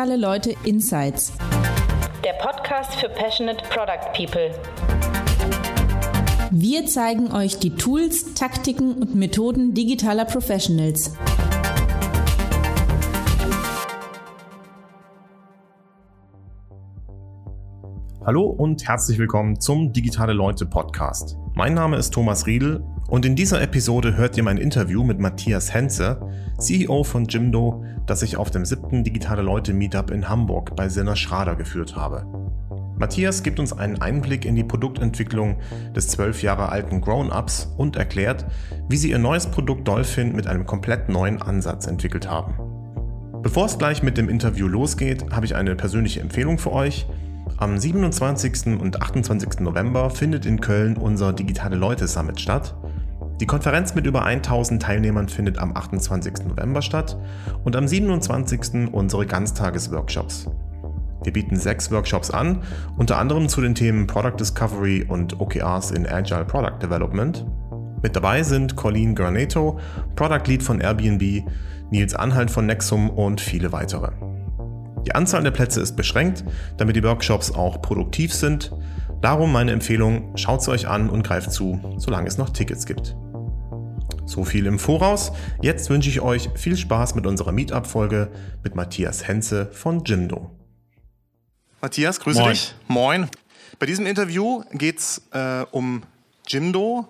Digitale Leute Insights. Der Podcast für Passionate Product People. Wir zeigen euch die Tools, Taktiken und Methoden digitaler Professionals. Hallo und herzlich willkommen zum Digitale Leute Podcast. Mein Name ist Thomas Riedel und in dieser Episode hört ihr mein Interview mit Matthias Henze, CEO von Jimdo, das ich auf dem siebten Digitale Leute Meetup in Hamburg bei Sinner Schrader geführt habe. Matthias gibt uns einen Einblick in die Produktentwicklung des zwölf Jahre alten Grown-Ups und erklärt, wie sie ihr neues Produkt Dolphin mit einem komplett neuen Ansatz entwickelt haben. Bevor es gleich mit dem Interview losgeht, habe ich eine persönliche Empfehlung für euch – am 27. und 28. November findet in Köln unser Digitale Leute Summit statt. Die Konferenz mit über 1000 Teilnehmern findet am 28. November statt und am 27. unsere Ganztagesworkshops. Wir bieten sechs Workshops an, unter anderem zu den Themen Product Discovery und OKRs in Agile Product Development. Mit dabei sind Colleen Granato, Product Lead von Airbnb, Nils Anhalt von Nexum und viele weitere. Die Anzahl der Plätze ist beschränkt, damit die Workshops auch produktiv sind. Darum meine Empfehlung, schaut sie euch an und greift zu, solange es noch Tickets gibt. So viel im Voraus. Jetzt wünsche ich euch viel Spaß mit unserer Meetup-Folge mit Matthias Henze von Jimdo. Matthias, grüße Moin. dich. Moin. Bei diesem Interview geht es äh, um Jimdo,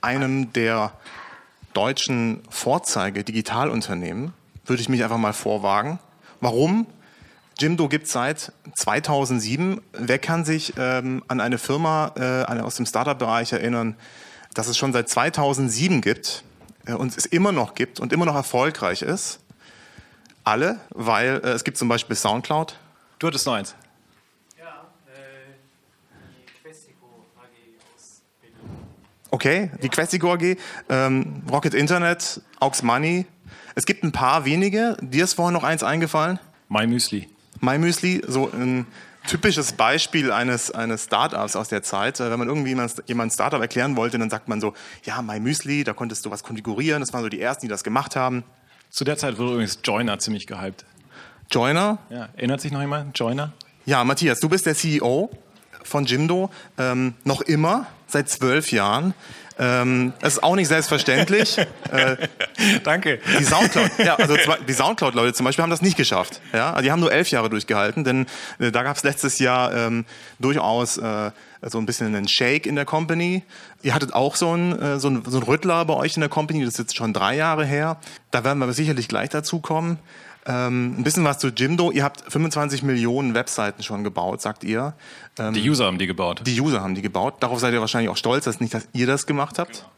einem der deutschen Vorzeige-Digitalunternehmen. Würde ich mich einfach mal vorwagen. Warum? Jimdo gibt es seit 2007. Wer kann sich ähm, an eine Firma äh, aus dem Startup-Bereich erinnern, dass es schon seit 2007 gibt und es immer noch gibt und immer noch erfolgreich ist? Alle, weil äh, es gibt zum Beispiel Soundcloud. Du hattest noch eins. Ja, äh, die Questico AG aus Berlin. Okay, die Questico AG, ähm, Rocket Internet, Aux Money. Es gibt ein paar wenige. Dir ist vorhin noch eins eingefallen? MyMüsli. MyMüsli, so ein typisches Beispiel eines, eines Startups aus der Zeit. Wenn man irgendwie jemand Startup erklären wollte, dann sagt man so, ja, MyMüsli, da konntest du was konfigurieren. Das waren so die ersten, die das gemacht haben. Zu der Zeit wurde übrigens Joiner ziemlich gehypt. Joiner? Ja, erinnert sich noch jemand? Joiner? Ja, Matthias, du bist der CEO von Jimdo, ähm, noch immer, seit zwölf Jahren. Ähm, das ist auch nicht selbstverständlich. äh, Danke. Die Soundcloud, ja, also die Soundcloud-Leute zum Beispiel haben das nicht geschafft. Ja, die haben nur elf Jahre durchgehalten, denn äh, da gab es letztes Jahr ähm, durchaus äh, so ein bisschen einen Shake in der Company. Ihr hattet auch so einen, äh, so, einen, so einen Rüttler bei euch in der Company, das ist jetzt schon drei Jahre her. Da werden wir sicherlich gleich dazu kommen. Ähm, ein bisschen was zu Jimdo. Ihr habt 25 Millionen Webseiten schon gebaut, sagt ihr. Ähm, die User haben die gebaut. Die User haben die gebaut. Darauf seid ihr wahrscheinlich auch stolz, dass nicht, dass ihr das gemacht habt. Genau.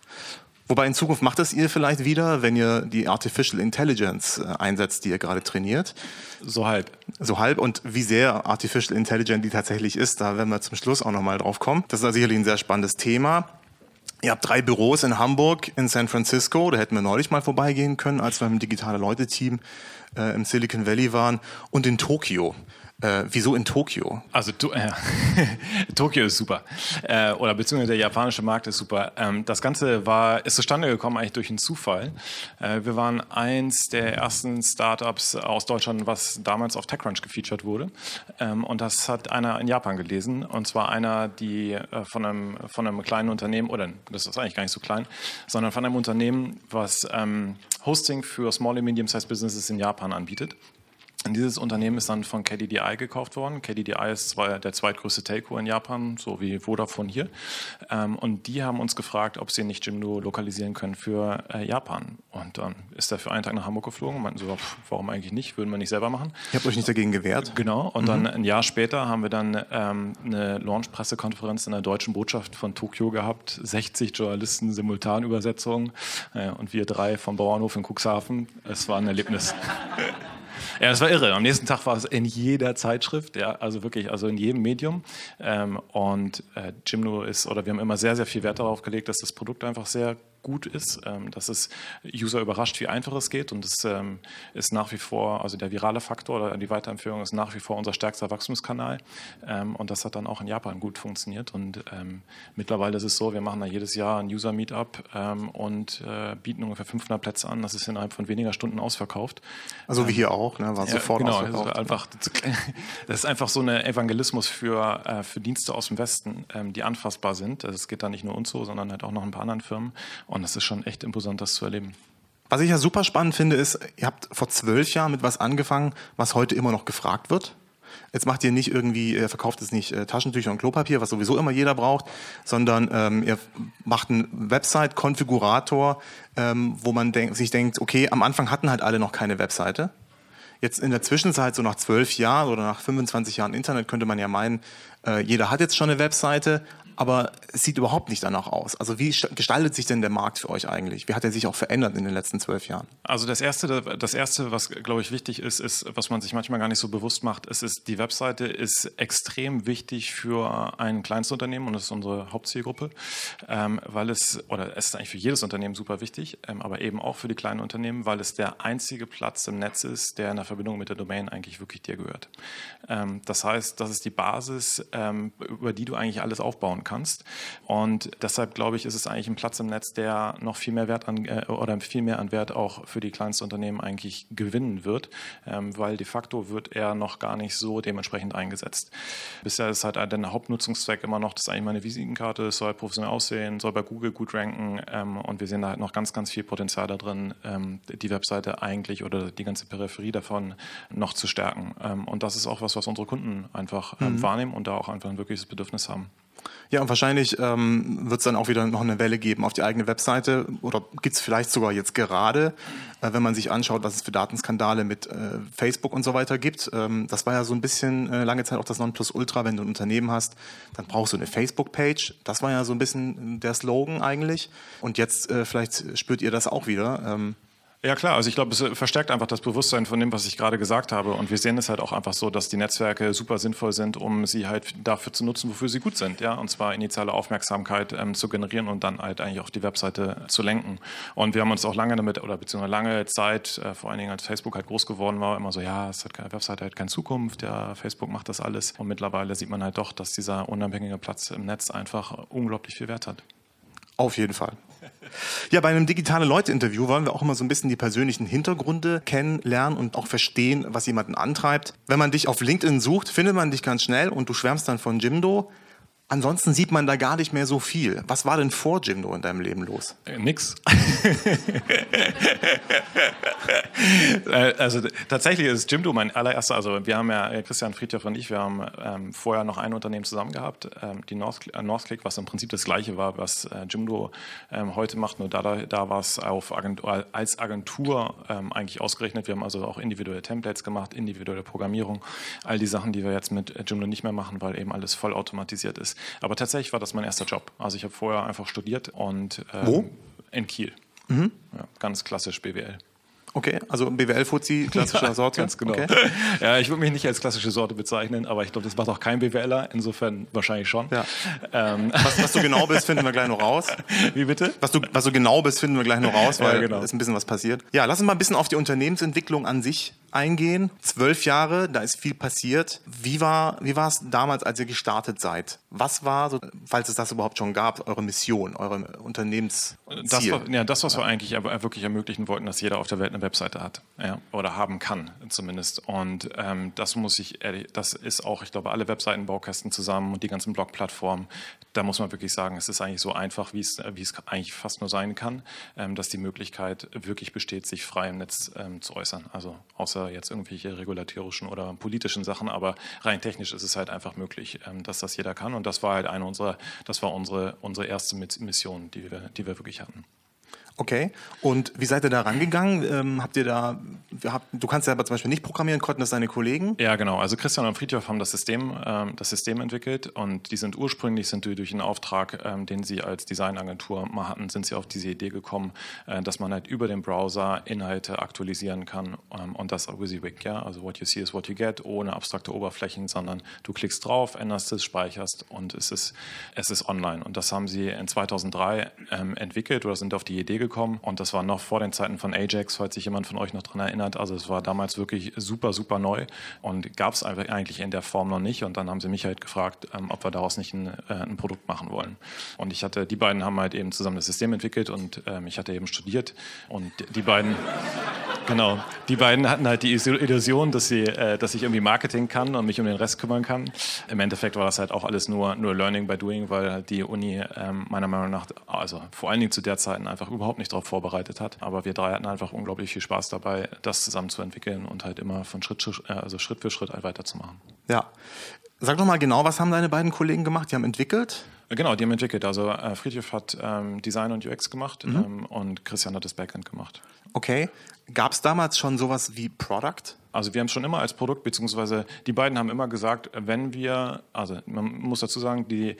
Wobei in Zukunft macht das ihr vielleicht wieder, wenn ihr die Artificial Intelligence äh, einsetzt, die ihr gerade trainiert. So halb. So halb. Und wie sehr Artificial Intelligence die tatsächlich ist, da werden wir zum Schluss auch nochmal drauf kommen. Das ist sicherlich ein sehr spannendes Thema. Ihr habt drei Büros in Hamburg, in San Francisco. Da hätten wir neulich mal vorbeigehen können, als wir im digitale Leute-Team äh, im Silicon Valley waren. Und in Tokio. Äh, wieso in Tokio? Also äh, Tokio ist super. Äh, oder beziehungsweise der japanische Markt ist super. Ähm, das Ganze war, ist zustande gekommen eigentlich durch einen Zufall. Äh, wir waren eins der ersten Startups aus Deutschland, was damals auf TechCrunch gefeatured wurde. Ähm, und das hat einer in Japan gelesen. Und zwar einer, die äh, von, einem, von einem kleinen Unternehmen, oder das ist eigentlich gar nicht so klein, sondern von einem Unternehmen, was ähm, Hosting für Small and Medium-Sized Businesses in Japan anbietet. Dieses Unternehmen ist dann von KDDI gekauft worden. KDDI ist der zweitgrößte Telco in Japan, so wie Vodafone hier. Ähm, und die haben uns gefragt, ob sie nicht Jimdo lokalisieren können für äh, Japan. Und dann ist er für einen Tag nach Hamburg geflogen und meinten so, warum eigentlich nicht, würden wir nicht selber machen. Ihr habt euch nicht dagegen gewehrt? Genau. Und mhm. dann ein Jahr später haben wir dann ähm, eine Launch-Pressekonferenz in der deutschen Botschaft von Tokio gehabt. 60 Journalisten, Simultanübersetzungen äh, und wir drei vom Bauernhof in Cuxhaven. Es war ein Erlebnis. Ja, das war irre. Am nächsten Tag war es in jeder Zeitschrift, ja, also wirklich, also in jedem Medium. Ähm, und äh, Jimno ist, oder wir haben immer sehr, sehr viel Wert darauf gelegt, dass das Produkt einfach sehr gut ist, ähm, dass es User überrascht, wie einfach es geht und es ähm, ist nach wie vor, also der virale Faktor oder die Weiterempfehlung ist nach wie vor unser stärkster Wachstumskanal ähm, und das hat dann auch in Japan gut funktioniert und ähm, mittlerweile ist es so, wir machen da jedes Jahr ein User-Meetup ähm, und äh, bieten ungefähr 500 Plätze an, das ist innerhalb von weniger Stunden ausverkauft. Also wie hier auch, ne? war sofort genau, ausverkauft. Also einfach, das ist einfach so ein Evangelismus für, äh, für Dienste aus dem Westen, ähm, die anfassbar sind. Also es geht da nicht nur uns so, sondern halt auch noch ein paar anderen Firmen. Und es ist schon echt imposant, das zu erleben. Was ich ja super spannend finde, ist, ihr habt vor zwölf Jahren mit was angefangen, was heute immer noch gefragt wird. Jetzt macht ihr nicht irgendwie, ihr verkauft es nicht äh, Taschentücher und Klopapier, was sowieso immer jeder braucht, sondern ähm, ihr macht einen Website-Konfigurator, ähm, wo man denk, sich denkt, okay, am Anfang hatten halt alle noch keine Webseite. Jetzt in der Zwischenzeit, so nach zwölf Jahren oder nach 25 Jahren Internet, könnte man ja meinen, äh, jeder hat jetzt schon eine Webseite, aber es sieht überhaupt nicht danach aus. Also wie gestaltet sich denn der Markt für euch eigentlich? Wie hat er sich auch verändert in den letzten zwölf Jahren? Also das Erste, das Erste, was, glaube ich, wichtig ist, ist, was man sich manchmal gar nicht so bewusst macht, ist, ist die Webseite ist extrem wichtig für ein Kleinstunternehmen und das ist unsere Hauptzielgruppe, ähm, weil es, oder es ist eigentlich für jedes Unternehmen super wichtig, ähm, aber eben auch für die kleinen Unternehmen, weil es der einzige Platz im Netz ist, der in der Verbindung mit der Domain eigentlich wirklich dir gehört. Ähm, das heißt, das ist die Basis, ähm, über die du eigentlich alles aufbauen kannst. Und deshalb glaube ich, ist es eigentlich ein Platz im Netz, der noch viel mehr Wert an äh, oder viel mehr an Wert auch für die Kleinstunternehmen eigentlich gewinnen wird, ähm, weil de facto wird er noch gar nicht so dementsprechend eingesetzt. Bisher ist halt der Hauptnutzungszweck immer noch, das ist eigentlich meine Visitenkarte, soll professionell aussehen, soll bei Google gut ranken ähm, und wir sehen da halt noch ganz, ganz viel Potenzial da drin, ähm, die Webseite eigentlich oder die ganze Peripherie davon noch zu stärken. Ähm, und das ist auch was, was unsere Kunden einfach ähm, mhm. wahrnehmen und da auch einfach ein wirkliches Bedürfnis haben. Ja, und wahrscheinlich ähm, wird es dann auch wieder noch eine Welle geben auf die eigene Webseite oder gibt es vielleicht sogar jetzt gerade, äh, wenn man sich anschaut, was es für Datenskandale mit äh, Facebook und so weiter gibt. Ähm, das war ja so ein bisschen äh, lange Zeit auch das Nonplusultra, wenn du ein Unternehmen hast, dann brauchst du eine Facebook-Page. Das war ja so ein bisschen der Slogan eigentlich. Und jetzt äh, vielleicht spürt ihr das auch wieder. Ähm, ja klar, also ich glaube, es verstärkt einfach das Bewusstsein von dem, was ich gerade gesagt habe. Und wir sehen es halt auch einfach so, dass die Netzwerke super sinnvoll sind, um sie halt dafür zu nutzen, wofür sie gut sind. Ja, und zwar initiale Aufmerksamkeit ähm, zu generieren und dann halt eigentlich auf die Webseite zu lenken. Und wir haben uns auch lange damit, oder beziehungsweise lange Zeit, äh, vor allen Dingen als Facebook halt groß geworden war, immer so, ja, es hat keine Webseite, hat keine Zukunft, ja, Facebook macht das alles. Und mittlerweile sieht man halt doch, dass dieser unabhängige Platz im Netz einfach unglaublich viel Wert hat. Auf jeden Fall. Ja, bei einem digitale Leute-Interview wollen wir auch immer so ein bisschen die persönlichen Hintergründe kennenlernen und auch verstehen, was jemanden antreibt. Wenn man dich auf LinkedIn sucht, findet man dich ganz schnell und du schwärmst dann von Jimdo. Ansonsten sieht man da gar nicht mehr so viel. Was war denn vor Jimdo in deinem Leben los? Äh, nix. Äh, also tatsächlich ist Jimdo mein allererster, also wir haben ja, äh, Christian Friedhoff und ich, wir haben ähm, vorher noch ein Unternehmen zusammen gehabt, ähm, die North, äh, Northclick, was im Prinzip das gleiche war, was äh, Jimdo ähm, heute macht, nur da, da war es Agentur, als Agentur ähm, eigentlich ausgerechnet. Wir haben also auch individuelle Templates gemacht, individuelle Programmierung, all die Sachen, die wir jetzt mit Jimdo nicht mehr machen, weil eben alles voll automatisiert ist. Aber tatsächlich war das mein erster Job. Also ich habe vorher einfach studiert und ähm, Wo? in Kiel. Mhm. Ja, ganz klassisch BWL. Okay, also BWL-Fuzzi, klassischer ja, Sorte. Ganz genau. Okay. Ja, ich würde mich nicht als klassische Sorte bezeichnen, aber ich glaube, das macht auch kein BWLer, insofern wahrscheinlich schon. Ja. Ähm. Was, was, du genau bist, finden wir gleich noch raus. Wie bitte? Was du, was du genau bist, finden wir gleich noch raus, weil ja, genau. ist ein bisschen was passiert. Ja, lass uns mal ein bisschen auf die Unternehmensentwicklung an sich eingehen. Zwölf Jahre, da ist viel passiert. Wie war, wie war es damals, als ihr gestartet seid? Was war, so, falls es das überhaupt schon gab, eure Mission, eure Unternehmensziel? Das ja, das, was wir eigentlich wirklich ermöglichen wollten, dass jeder auf der Welt eine Webseite hat. Ja, oder haben kann zumindest. Und ähm, das muss ich ehrlich, das ist auch, ich glaube, alle Webseitenbaukästen zusammen und die ganzen Blogplattformen. Da muss man wirklich sagen, es ist eigentlich so einfach, wie es, wie es eigentlich fast nur sein kann, ähm, dass die Möglichkeit wirklich besteht, sich frei im Netz ähm, zu äußern. Also außer jetzt irgendwelche regulatorischen oder politischen Sachen, aber rein technisch ist es halt einfach möglich, ähm, dass das jeder kann. Und das war halt eine unserer, das war unsere, unsere erste Mission, die wir, die wir wirklich hatten. Okay. Und wie seid ihr da rangegangen? Ähm, habt ihr da, habt, du kannst ja aber zum Beispiel nicht programmieren, konnten das deine Kollegen? Ja, genau. Also Christian und Friedhof haben das System, ähm, das System entwickelt und die sind ursprünglich, sind durch einen Auftrag, ähm, den sie als Designagentur mal hatten, sind sie auf diese Idee gekommen, äh, dass man halt über den Browser Inhalte aktualisieren kann ähm, und das WYSIWYG, ja, also what you see is what you get, ohne abstrakte Oberflächen, sondern du klickst drauf, änderst es, speicherst und es ist, es ist online. Und das haben sie in 2003 ähm, entwickelt oder sind auf die Idee gekommen. Und das war noch vor den Zeiten von Ajax, falls sich jemand von euch noch daran erinnert. Also es war damals wirklich super, super neu und gab es eigentlich in der Form noch nicht. Und dann haben sie mich halt gefragt, ähm, ob wir daraus nicht ein, äh, ein, Produkt machen wollen. Und ich hatte, die beiden haben halt eben zusammen das System entwickelt und ähm, ich hatte eben studiert. Und die beiden, genau, die beiden hatten halt die Illusion, dass, sie, äh, dass ich irgendwie Marketing kann und mich um den Rest kümmern kann. Im Endeffekt war das halt auch alles nur, nur Learning by Doing, weil halt die Uni ähm, meiner Meinung nach, also vor allen Dingen zu der Zeit einfach überhaupt nicht darauf vorbereitet hat. Aber wir drei hatten einfach unglaublich viel Spaß dabei, das zusammen zu entwickeln und halt immer von Schritt, äh, also Schritt für Schritt halt weiterzumachen. Ja. Sag doch mal genau, was haben deine beiden Kollegen gemacht? Die haben entwickelt? Äh, genau, die haben entwickelt. Also äh, Friedrich hat ähm, Design und UX gemacht mhm. ähm, und Christian hat das Backend gemacht. Okay. Gab es damals schon sowas wie Product? Also wir haben es schon immer als Produkt, beziehungsweise die beiden haben immer gesagt, wenn wir, also man muss dazu sagen, die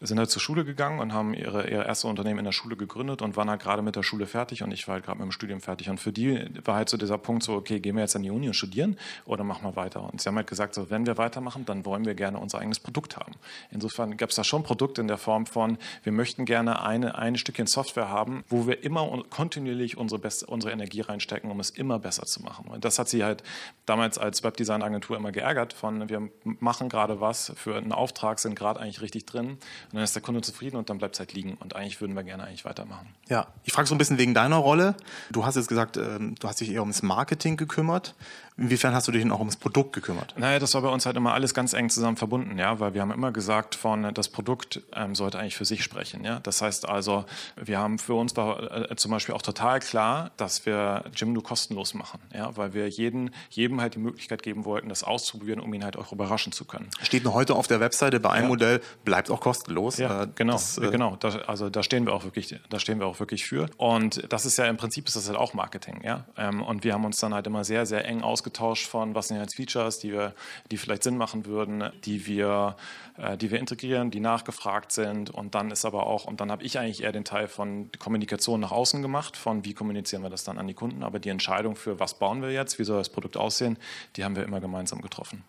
sind halt zur Schule gegangen und haben ihre, ihr erste Unternehmen in der Schule gegründet und waren halt gerade mit der Schule fertig und ich war halt gerade mit dem Studium fertig. Und für die war halt so dieser Punkt so, okay, gehen wir jetzt an die Uni und studieren oder machen wir weiter? Und sie haben halt gesagt, so, wenn wir weitermachen, dann wollen wir gerne unser eigenes Produkt haben. Insofern gab es da schon Produkte in der Form von, wir möchten gerne eine, ein Stückchen Software haben, wo wir immer kontinuierlich unsere, beste, unsere Energie reinstecken, um es immer besser zu machen. Und das hat sie halt damals als Webdesign-Agentur immer geärgert von, wir machen gerade was für einen Auftrag, sind gerade eigentlich richtig drin und dann ist der Kunde zufrieden und dann bleibt es halt liegen. Und eigentlich würden wir gerne eigentlich weitermachen. Ja, ich frage so ein bisschen wegen deiner Rolle. Du hast jetzt gesagt, ähm, du hast dich eher ums Marketing gekümmert. Inwiefern hast du dich denn auch ums Produkt gekümmert? Naja, das war bei uns halt immer alles ganz eng zusammen verbunden, ja, weil wir haben immer gesagt, von das Produkt ähm, sollte eigentlich für sich sprechen, ja. Das heißt also, wir haben für uns war äh, zum Beispiel auch total klar, dass wir Jimdo kostenlos machen, ja, weil wir jeden, jedem halt die Möglichkeit geben wollten, das auszuprobieren, um ihn halt auch überraschen zu können. Steht noch heute auf der Webseite bei einem ja. Modell, bleibt auch kostenlos. Ja, äh, genau, das, äh, genau. Da, also da stehen wir auch wirklich, da stehen wir auch wirklich für. Und das ist ja im Prinzip ist das halt auch Marketing, ja. Ähm, und wir haben uns dann halt immer sehr, sehr eng ausgetauscht ausgetauscht von, was sind jetzt Features, die, wir, die vielleicht Sinn machen würden, die wir, äh, die wir integrieren, die nachgefragt sind. Und dann ist aber auch, und dann habe ich eigentlich eher den Teil von Kommunikation nach außen gemacht, von wie kommunizieren wir das dann an die Kunden. Aber die Entscheidung für, was bauen wir jetzt, wie soll das Produkt aussehen, die haben wir immer gemeinsam getroffen.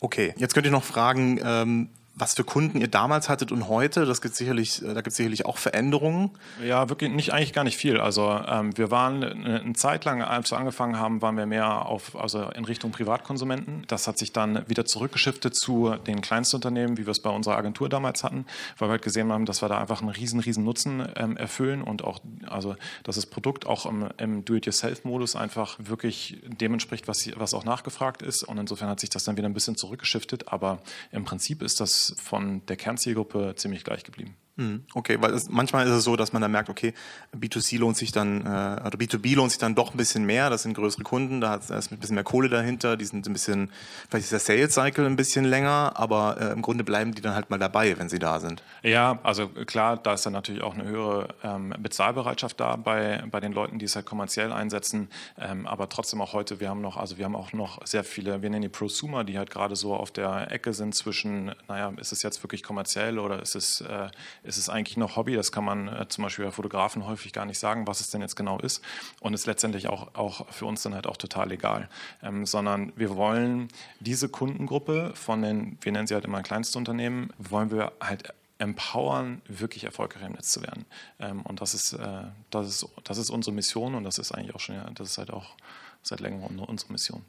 Okay, jetzt könnt ihr noch fragen, ähm, was für Kunden ihr damals hattet und heute. Das gibt sicherlich, äh, da gibt es sicherlich auch Veränderungen. Ja, wirklich nicht, eigentlich gar nicht viel. Also ähm, wir waren eine, eine, Zeit lang, als wir angefangen haben, waren wir mehr auf, also in Richtung Privatkonsumenten. Das hat sich dann wieder zurückgeschiftet zu den Kleinstunternehmen, wie wir es bei unserer Agentur damals hatten, weil wir halt gesehen haben, dass wir da einfach einen riesen, riesen Nutzen ähm, erfüllen und auch, also dass das Produkt auch im, im Do-it-yourself-Modus einfach wirklich dem entspricht, was, was auch nachgefragt ist. Und insofern hat sich das dann wieder ein bisschen zurückgeschiftet. Aber im Prinzip ist das von der Kernzielgruppe ziemlich gleich geblieben. Hm, okay, weil es, manchmal ist es so, dass man dann merkt, okay, B2C lohnt sich dann, äh, oder B2B lohnt sich dann doch ein bisschen mehr, das sind größere Kunden, da ist ein bisschen mehr Kohle dahinter, die sind ein bisschen, vielleicht ist der Sales Cycle ein bisschen länger, aber äh, im Grunde bleiben die dann halt mal dabei, wenn sie da sind. Ja, also klar, da ist dann natürlich auch eine höhere ähm, Bezahlbereitschaft da bei, bei den Leuten, die es halt kommerziell einsetzen, ähm, aber trotzdem auch heute, wir haben noch, also wir haben auch noch sehr viele, wir nennen die Prosumer, die halt gerade so auf der Ecke sind zwischen, naja, ist es jetzt wirklich kommerziell oder ist es, äh, ist es eigentlich noch Hobby. Das kann man äh, zum Beispiel bei Fotografen häufig gar nicht sagen, was es denn jetzt genau ist. Und ist letztendlich auch, auch für uns dann halt auch total egal. Ähm, sondern wir wollen diese Kundengruppe von den, wir nennen sie halt immer Kleinstunternehmen, wollen wir halt empowern, wirklich erfolgreich im Netz zu werden. Ähm, und das ist, äh, das, ist, das ist unsere Mission und das ist eigentlich auch schon, das ist halt auch seit längerem unsere Mission.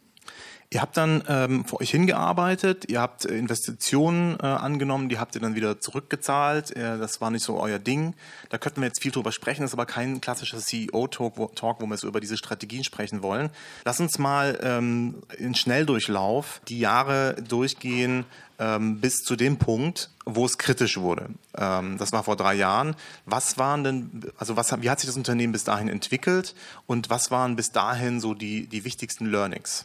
Ihr habt dann ähm, vor euch hingearbeitet, ihr habt Investitionen äh, angenommen, die habt ihr dann wieder zurückgezahlt. Äh, das war nicht so euer Ding. Da könnten wir jetzt viel drüber sprechen, das ist aber kein klassischer CEO-Talk, wo, Talk, wo wir so über diese Strategien sprechen wollen. Lass uns mal ähm, in Schnelldurchlauf die Jahre durchgehen ähm, bis zu dem Punkt, wo es kritisch wurde. Ähm, das war vor drei Jahren. Was waren denn, also was, wie hat sich das Unternehmen bis dahin entwickelt und was waren bis dahin so die, die wichtigsten Learnings?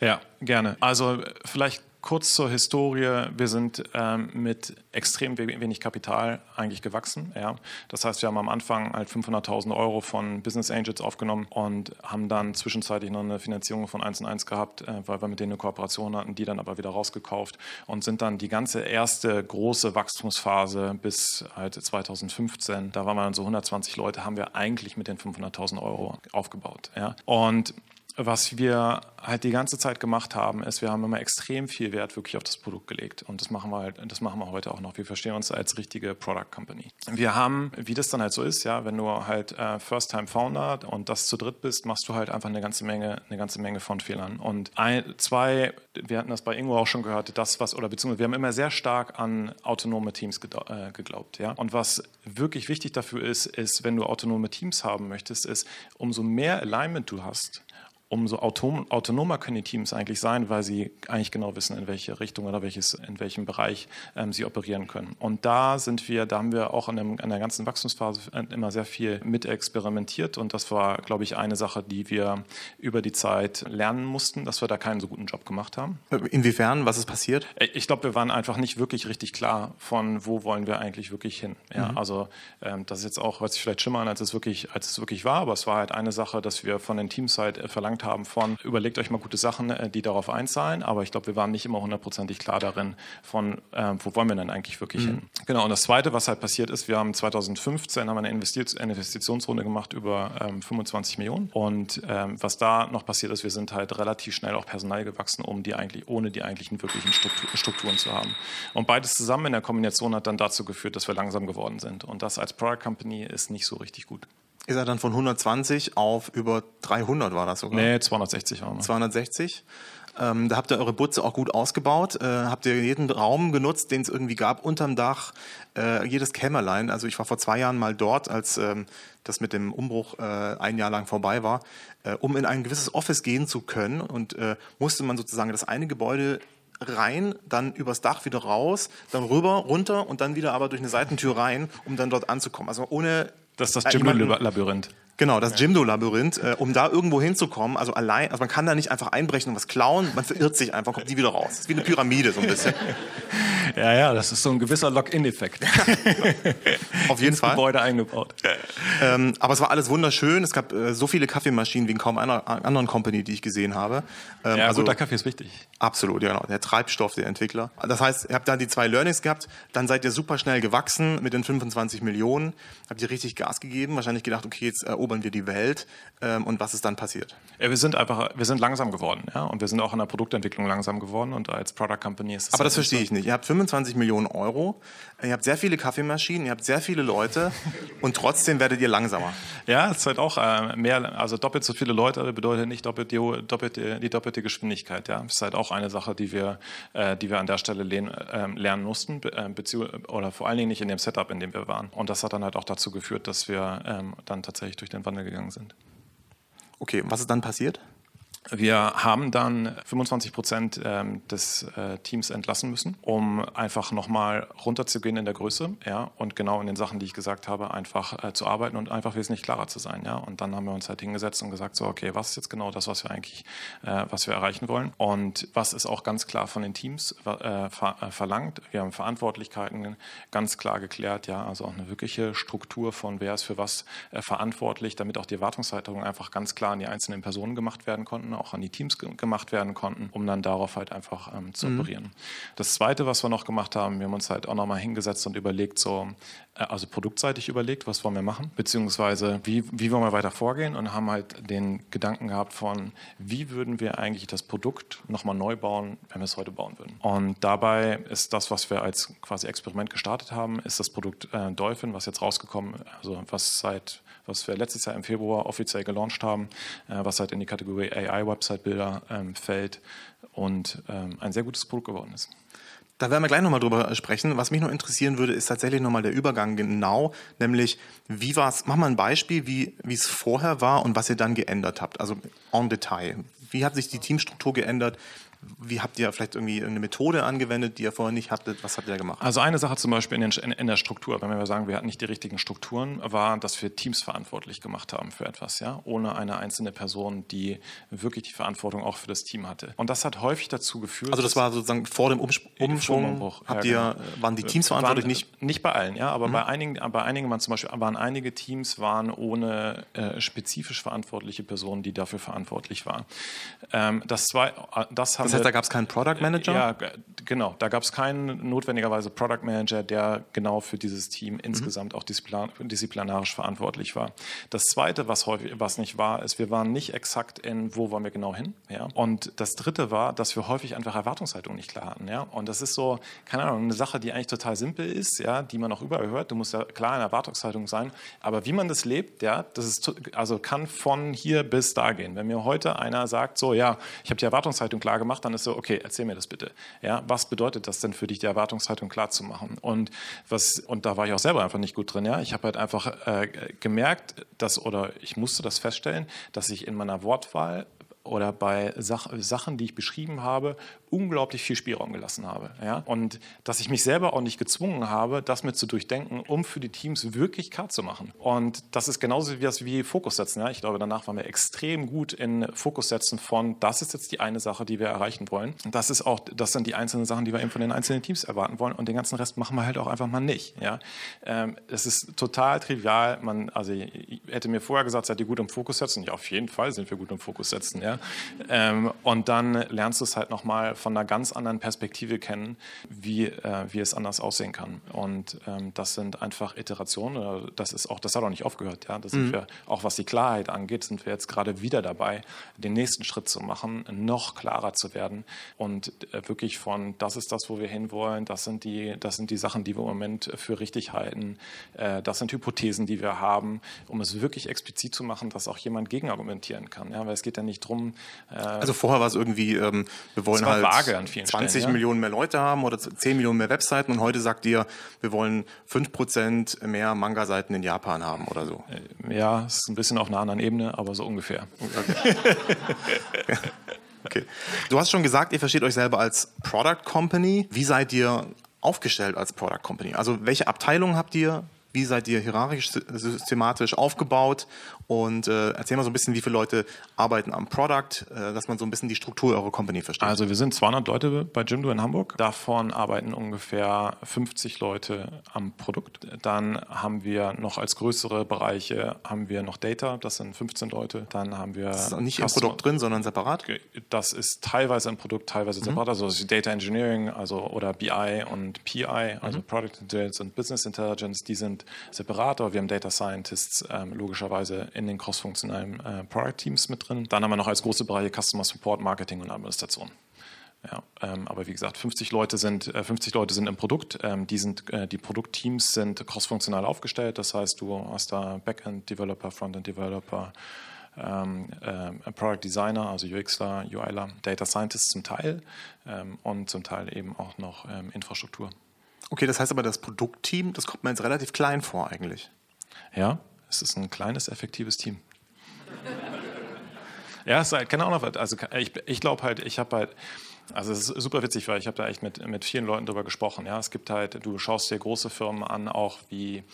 Ja, gerne. Also vielleicht kurz zur Historie. Wir sind ähm, mit extrem wenig Kapital eigentlich gewachsen. Ja. Das heißt, wir haben am Anfang halt 500.000 Euro von Business Angels aufgenommen und haben dann zwischenzeitlich noch eine Finanzierung von 1 und 1 gehabt, äh, weil wir mit denen eine Kooperation hatten, die dann aber wieder rausgekauft und sind dann die ganze erste große Wachstumsphase bis halt 2015, da waren wir dann so 120 Leute, haben wir eigentlich mit den 500.000 Euro aufgebaut. Ja. Und was wir halt die ganze Zeit gemacht haben, ist, wir haben immer extrem viel Wert wirklich auf das Produkt gelegt. Und das machen wir halt, das machen wir heute auch noch. Wir verstehen uns als richtige Product Company. Wir haben, wie das dann halt so ist, ja, wenn du halt äh, First-Time-Founder und das zu dritt bist, machst du halt einfach eine ganze Menge, eine ganze Menge von Fehlern. Und ein, zwei, wir hatten das bei Ingo auch schon gehört, das was, oder beziehungsweise wir haben immer sehr stark an autonome Teams äh, geglaubt, ja. Und was wirklich wichtig dafür ist, ist, wenn du autonome Teams haben möchtest, ist, umso mehr Alignment du hast, umso autom autonomer können die Teams eigentlich sein, weil sie eigentlich genau wissen, in welche Richtung oder welches, in welchem Bereich ähm, sie operieren können. Und da sind wir, da haben wir auch an, dem, an der ganzen Wachstumsphase immer sehr viel mit experimentiert und das war, glaube ich, eine Sache, die wir über die Zeit lernen mussten, dass wir da keinen so guten Job gemacht haben. Inwiefern? Was ist passiert? Äh, ich glaube, wir waren einfach nicht wirklich richtig klar von, wo wollen wir eigentlich wirklich hin. Ja, mhm. Also ähm, das ist jetzt auch, was sich vielleicht schimmern, als es wirklich, als es wirklich war, aber es war halt eine Sache, dass wir von den Teams halt äh, haben von, überlegt euch mal gute Sachen, äh, die darauf einzahlen. Aber ich glaube, wir waren nicht immer hundertprozentig klar darin, von äh, wo wollen wir denn eigentlich wirklich mhm. hin. Genau, und das Zweite, was halt passiert ist, wir haben 2015 haben eine Investitionsrunde gemacht über ähm, 25 Millionen. Und ähm, was da noch passiert ist, wir sind halt relativ schnell auch personal gewachsen, um die eigentlich, ohne die eigentlichen wirklichen Struktur, Strukturen zu haben. Und beides zusammen in der Kombination hat dann dazu geführt, dass wir langsam geworden sind. Und das als Product Company ist nicht so richtig gut ist er dann von 120 auf über 300 war das sogar? Nee, 260 waren wir. 260. Ähm, da habt ihr eure Butze auch gut ausgebaut. Äh, habt ihr jeden Raum genutzt, den es irgendwie gab, unterm Dach, äh, jedes Kämmerlein. Also ich war vor zwei Jahren mal dort, als ähm, das mit dem Umbruch äh, ein Jahr lang vorbei war, äh, um in ein gewisses Office gehen zu können. Und äh, musste man sozusagen das eine Gebäude rein, dann übers Dach wieder raus, dann rüber, runter und dann wieder aber durch eine Seitentür rein, um dann dort anzukommen. Also ohne das ist das Jimdo-Labyrinth. Genau, das Jimdo-Labyrinth, äh, um da irgendwo hinzukommen, also allein, also man kann da nicht einfach einbrechen und was klauen, man verirrt sich einfach, kommt die wieder raus. Das ist wie eine Pyramide so ein bisschen. Ja, ja, das ist so ein gewisser Lock-in-Effekt. Auf jeden Fall. Gebäude eingebaut. Ähm, aber es war alles wunderschön. Es gab äh, so viele Kaffeemaschinen wie in kaum einer anderen Company, die ich gesehen habe. Ähm, ja, also, guter Kaffee ist wichtig. Absolut, ja, genau. Der Treibstoff der Entwickler. Das heißt, ihr habt dann die zwei Learnings gehabt, dann seid ihr super schnell gewachsen mit den 25 Millionen, habt ihr richtig Gas gegeben, wahrscheinlich gedacht, okay, jetzt erobern wir die Welt. Ähm, und was ist dann passiert? Ja, wir sind einfach, wir sind langsam geworden, ja, und wir sind auch in der Produktentwicklung langsam geworden und als Product Company ist das. Aber das verstehe ich nicht. Ihr habt 25 Millionen Euro, ihr habt sehr viele Kaffeemaschinen, ihr habt sehr viele Leute und trotzdem werdet ihr langsamer. Ja, es ist halt auch äh, mehr, also doppelt so viele Leute bedeutet nicht doppelt die, doppelt die, doppelte Geschwindigkeit. Ja, das ist halt auch eine Sache, die wir, äh, die wir an der Stelle lehn, äh, lernen mussten, äh, oder vor allen Dingen nicht in dem Setup, in dem wir waren. Und das hat dann halt auch dazu geführt, dass wir ähm, dann tatsächlich durch den Wandel gegangen sind. Okay, was ist dann passiert? Wir haben dann 25 Prozent ähm, des äh, Teams entlassen müssen, um einfach nochmal runterzugehen in der Größe ja, und genau in den Sachen, die ich gesagt habe, einfach äh, zu arbeiten und einfach wesentlich klarer zu sein. Ja. Und dann haben wir uns halt hingesetzt und gesagt, so, okay, was ist jetzt genau das, was wir eigentlich, äh, was wir erreichen wollen und was ist auch ganz klar von den Teams ver verlangt. Wir haben Verantwortlichkeiten ganz klar geklärt, ja, also auch eine wirkliche Struktur von wer ist für was verantwortlich, damit auch die Erwartungshaltung einfach ganz klar an die einzelnen Personen gemacht werden konnten auch an die Teams ge gemacht werden konnten, um dann darauf halt einfach ähm, zu mhm. operieren. Das Zweite, was wir noch gemacht haben, wir haben uns halt auch nochmal hingesetzt und überlegt, so, äh, also produktseitig überlegt, was wollen wir machen, beziehungsweise wie, wie wollen wir weiter vorgehen und haben halt den Gedanken gehabt von, wie würden wir eigentlich das Produkt nochmal neu bauen, wenn wir es heute bauen würden. Und dabei ist das, was wir als quasi Experiment gestartet haben, ist das Produkt äh, Dolphin, was jetzt rausgekommen, also was seit was wir letztes Jahr im Februar offiziell gelauncht haben, äh, was halt in die Kategorie AI-Website-Bilder ähm, fällt und ähm, ein sehr gutes Produkt geworden ist. Da werden wir gleich nochmal drüber sprechen. Was mich noch interessieren würde, ist tatsächlich nochmal der Übergang genau, nämlich wie war es, mach mal ein Beispiel, wie es vorher war und was ihr dann geändert habt, also en Detail. Wie hat sich die Teamstruktur geändert? Wie habt ihr vielleicht irgendwie eine Methode angewendet, die ihr vorher nicht hattet? Was habt ihr da gemacht? Also eine Sache zum Beispiel in, den, in, der Struktur, wenn wir sagen, wir hatten nicht die richtigen Strukturen, war, dass wir Teams verantwortlich gemacht haben für etwas, ja, ohne eine einzelne Person, die wirklich die Verantwortung auch für das Team hatte. Und das hat häufig dazu geführt. Also das war sozusagen vor dem Umschwung. Umschwung habt ja, ihr, genau. waren die Teams verantwortlich? Waren, nicht, nicht bei allen, ja, aber mhm. bei einigen, bei einigen waren zum Beispiel, waren einige Teams waren ohne äh, spezifisch verantwortliche Personen, die dafür verantwortlich waren. Ähm, das, zwei, das, das heißt, da gab es keinen Product Manager? Ja, genau. Da gab es keinen notwendigerweise Product Manager, der genau für dieses Team mhm. insgesamt auch disziplinarisch verantwortlich war. Das Zweite, was häufig, was nicht war, ist, wir waren nicht exakt in, wo wollen wir genau hin. Ja? Und das Dritte war, dass wir häufig einfach Erwartungshaltung nicht klar hatten. Ja? Und das ist so, keine Ahnung, eine Sache, die eigentlich total simpel ist, ja, die man auch überall hört. Du musst ja klar in Erwartungshaltung sein. Aber wie man das lebt, ja, das ist, also kann von hier bis da gehen. Wenn mir heute einer sagt, so, ja, ich habe die Erwartungshaltung klar gemacht, dann ist so, okay, erzähl mir das bitte. Ja, was bedeutet das denn für dich, die Erwartungshaltung klar zu machen? Und was, und da war ich auch selber einfach nicht gut drin. Ja, ich habe halt einfach äh, gemerkt, dass oder ich musste das feststellen, dass ich in meiner Wortwahl oder bei Sach Sachen, die ich beschrieben habe, unglaublich viel Spielraum gelassen habe. Ja? Und dass ich mich selber auch nicht gezwungen habe, das mit zu durchdenken, um für die Teams wirklich klar zu machen. Und das ist genauso wie das wie Fokus setzen. Ja? Ich glaube, danach waren wir extrem gut in Fokus setzen von, das ist jetzt die eine Sache, die wir erreichen wollen. Das ist auch, das sind die einzelnen Sachen, die wir eben von den einzelnen Teams erwarten wollen. Und den ganzen Rest machen wir halt auch einfach mal nicht. Ja? Ähm, es ist total trivial. Man, also ich hätte mir vorher gesagt, seid ihr gut im Fokus setzen? Ja, auf jeden Fall sind wir gut im Fokus setzen. Ja? Ähm, und dann lernst du es halt nochmal von einer ganz anderen Perspektive kennen, wie, äh, wie es anders aussehen kann. Und ähm, das sind einfach Iterationen. Das ist auch, das hat auch nicht aufgehört. Ja? Das mhm. sind wir, auch was die Klarheit angeht, sind wir jetzt gerade wieder dabei, den nächsten Schritt zu machen, noch klarer zu werden und äh, wirklich von, das ist das, wo wir hinwollen, das sind die, das sind die Sachen, die wir im Moment für richtig halten, äh, das sind Hypothesen, die wir haben, um es wirklich explizit zu machen, dass auch jemand gegenargumentieren kann. Ja? Weil es geht ja nicht darum, äh, also vorher war es irgendwie, ähm, wir wollen halt 20 Stellen, ja? Millionen mehr Leute haben oder 10 Millionen mehr Webseiten und heute sagt ihr, wir wollen 5% mehr Manga-Seiten in Japan haben oder so. Äh, ja, ist ein bisschen auf einer anderen Ebene, aber so ungefähr. Okay. okay. Du hast schon gesagt, ihr versteht euch selber als Product Company. Wie seid ihr aufgestellt als Product Company? Also welche Abteilungen habt ihr? Wie seid ihr hierarchisch systematisch aufgebaut? Und äh, erzähl mal so ein bisschen, wie viele Leute arbeiten am Product, äh, dass man so ein bisschen die Struktur eurer Company versteht. Also wir sind 200 Leute bei Jimdo in Hamburg. Davon arbeiten ungefähr 50 Leute am Produkt. Dann haben wir noch als größere Bereiche haben wir noch Data, das sind 15 Leute. Dann haben wir das ist nicht Customer, im Produkt drin, sondern separat. Das ist teilweise im Produkt, teilweise mhm. separat. Also Data Engineering, also oder BI und PI, also mhm. Product Intelligence und Business Intelligence, die sind separat. Aber wir haben Data Scientists ähm, logischerweise in den crossfunktionalen äh, Product Teams mit drin. Dann haben wir noch als große Bereiche Customer Support, Marketing und Administration. Ja, ähm, aber wie gesagt, 50 Leute sind, äh, 50 Leute sind im Produkt. Ähm, die, sind, äh, die Produktteams sind crossfunktional aufgestellt. Das heißt, du hast da Backend-Developer, Frontend-Developer, ähm, äh, Product Designer, also UXler, UIler, Data Scientists zum Teil ähm, und zum Teil eben auch noch ähm, Infrastruktur. Okay, das heißt aber, das Produktteam, das kommt mir jetzt relativ klein vor eigentlich. Ja, es ist ein kleines, effektives Team. ja, es ist halt, keine Ahnung, also ich, ich glaube halt, ich habe halt, also es ist super witzig, weil ich habe da echt mit, mit vielen Leuten darüber gesprochen. Ja, es gibt halt, du schaust dir große Firmen an, auch wie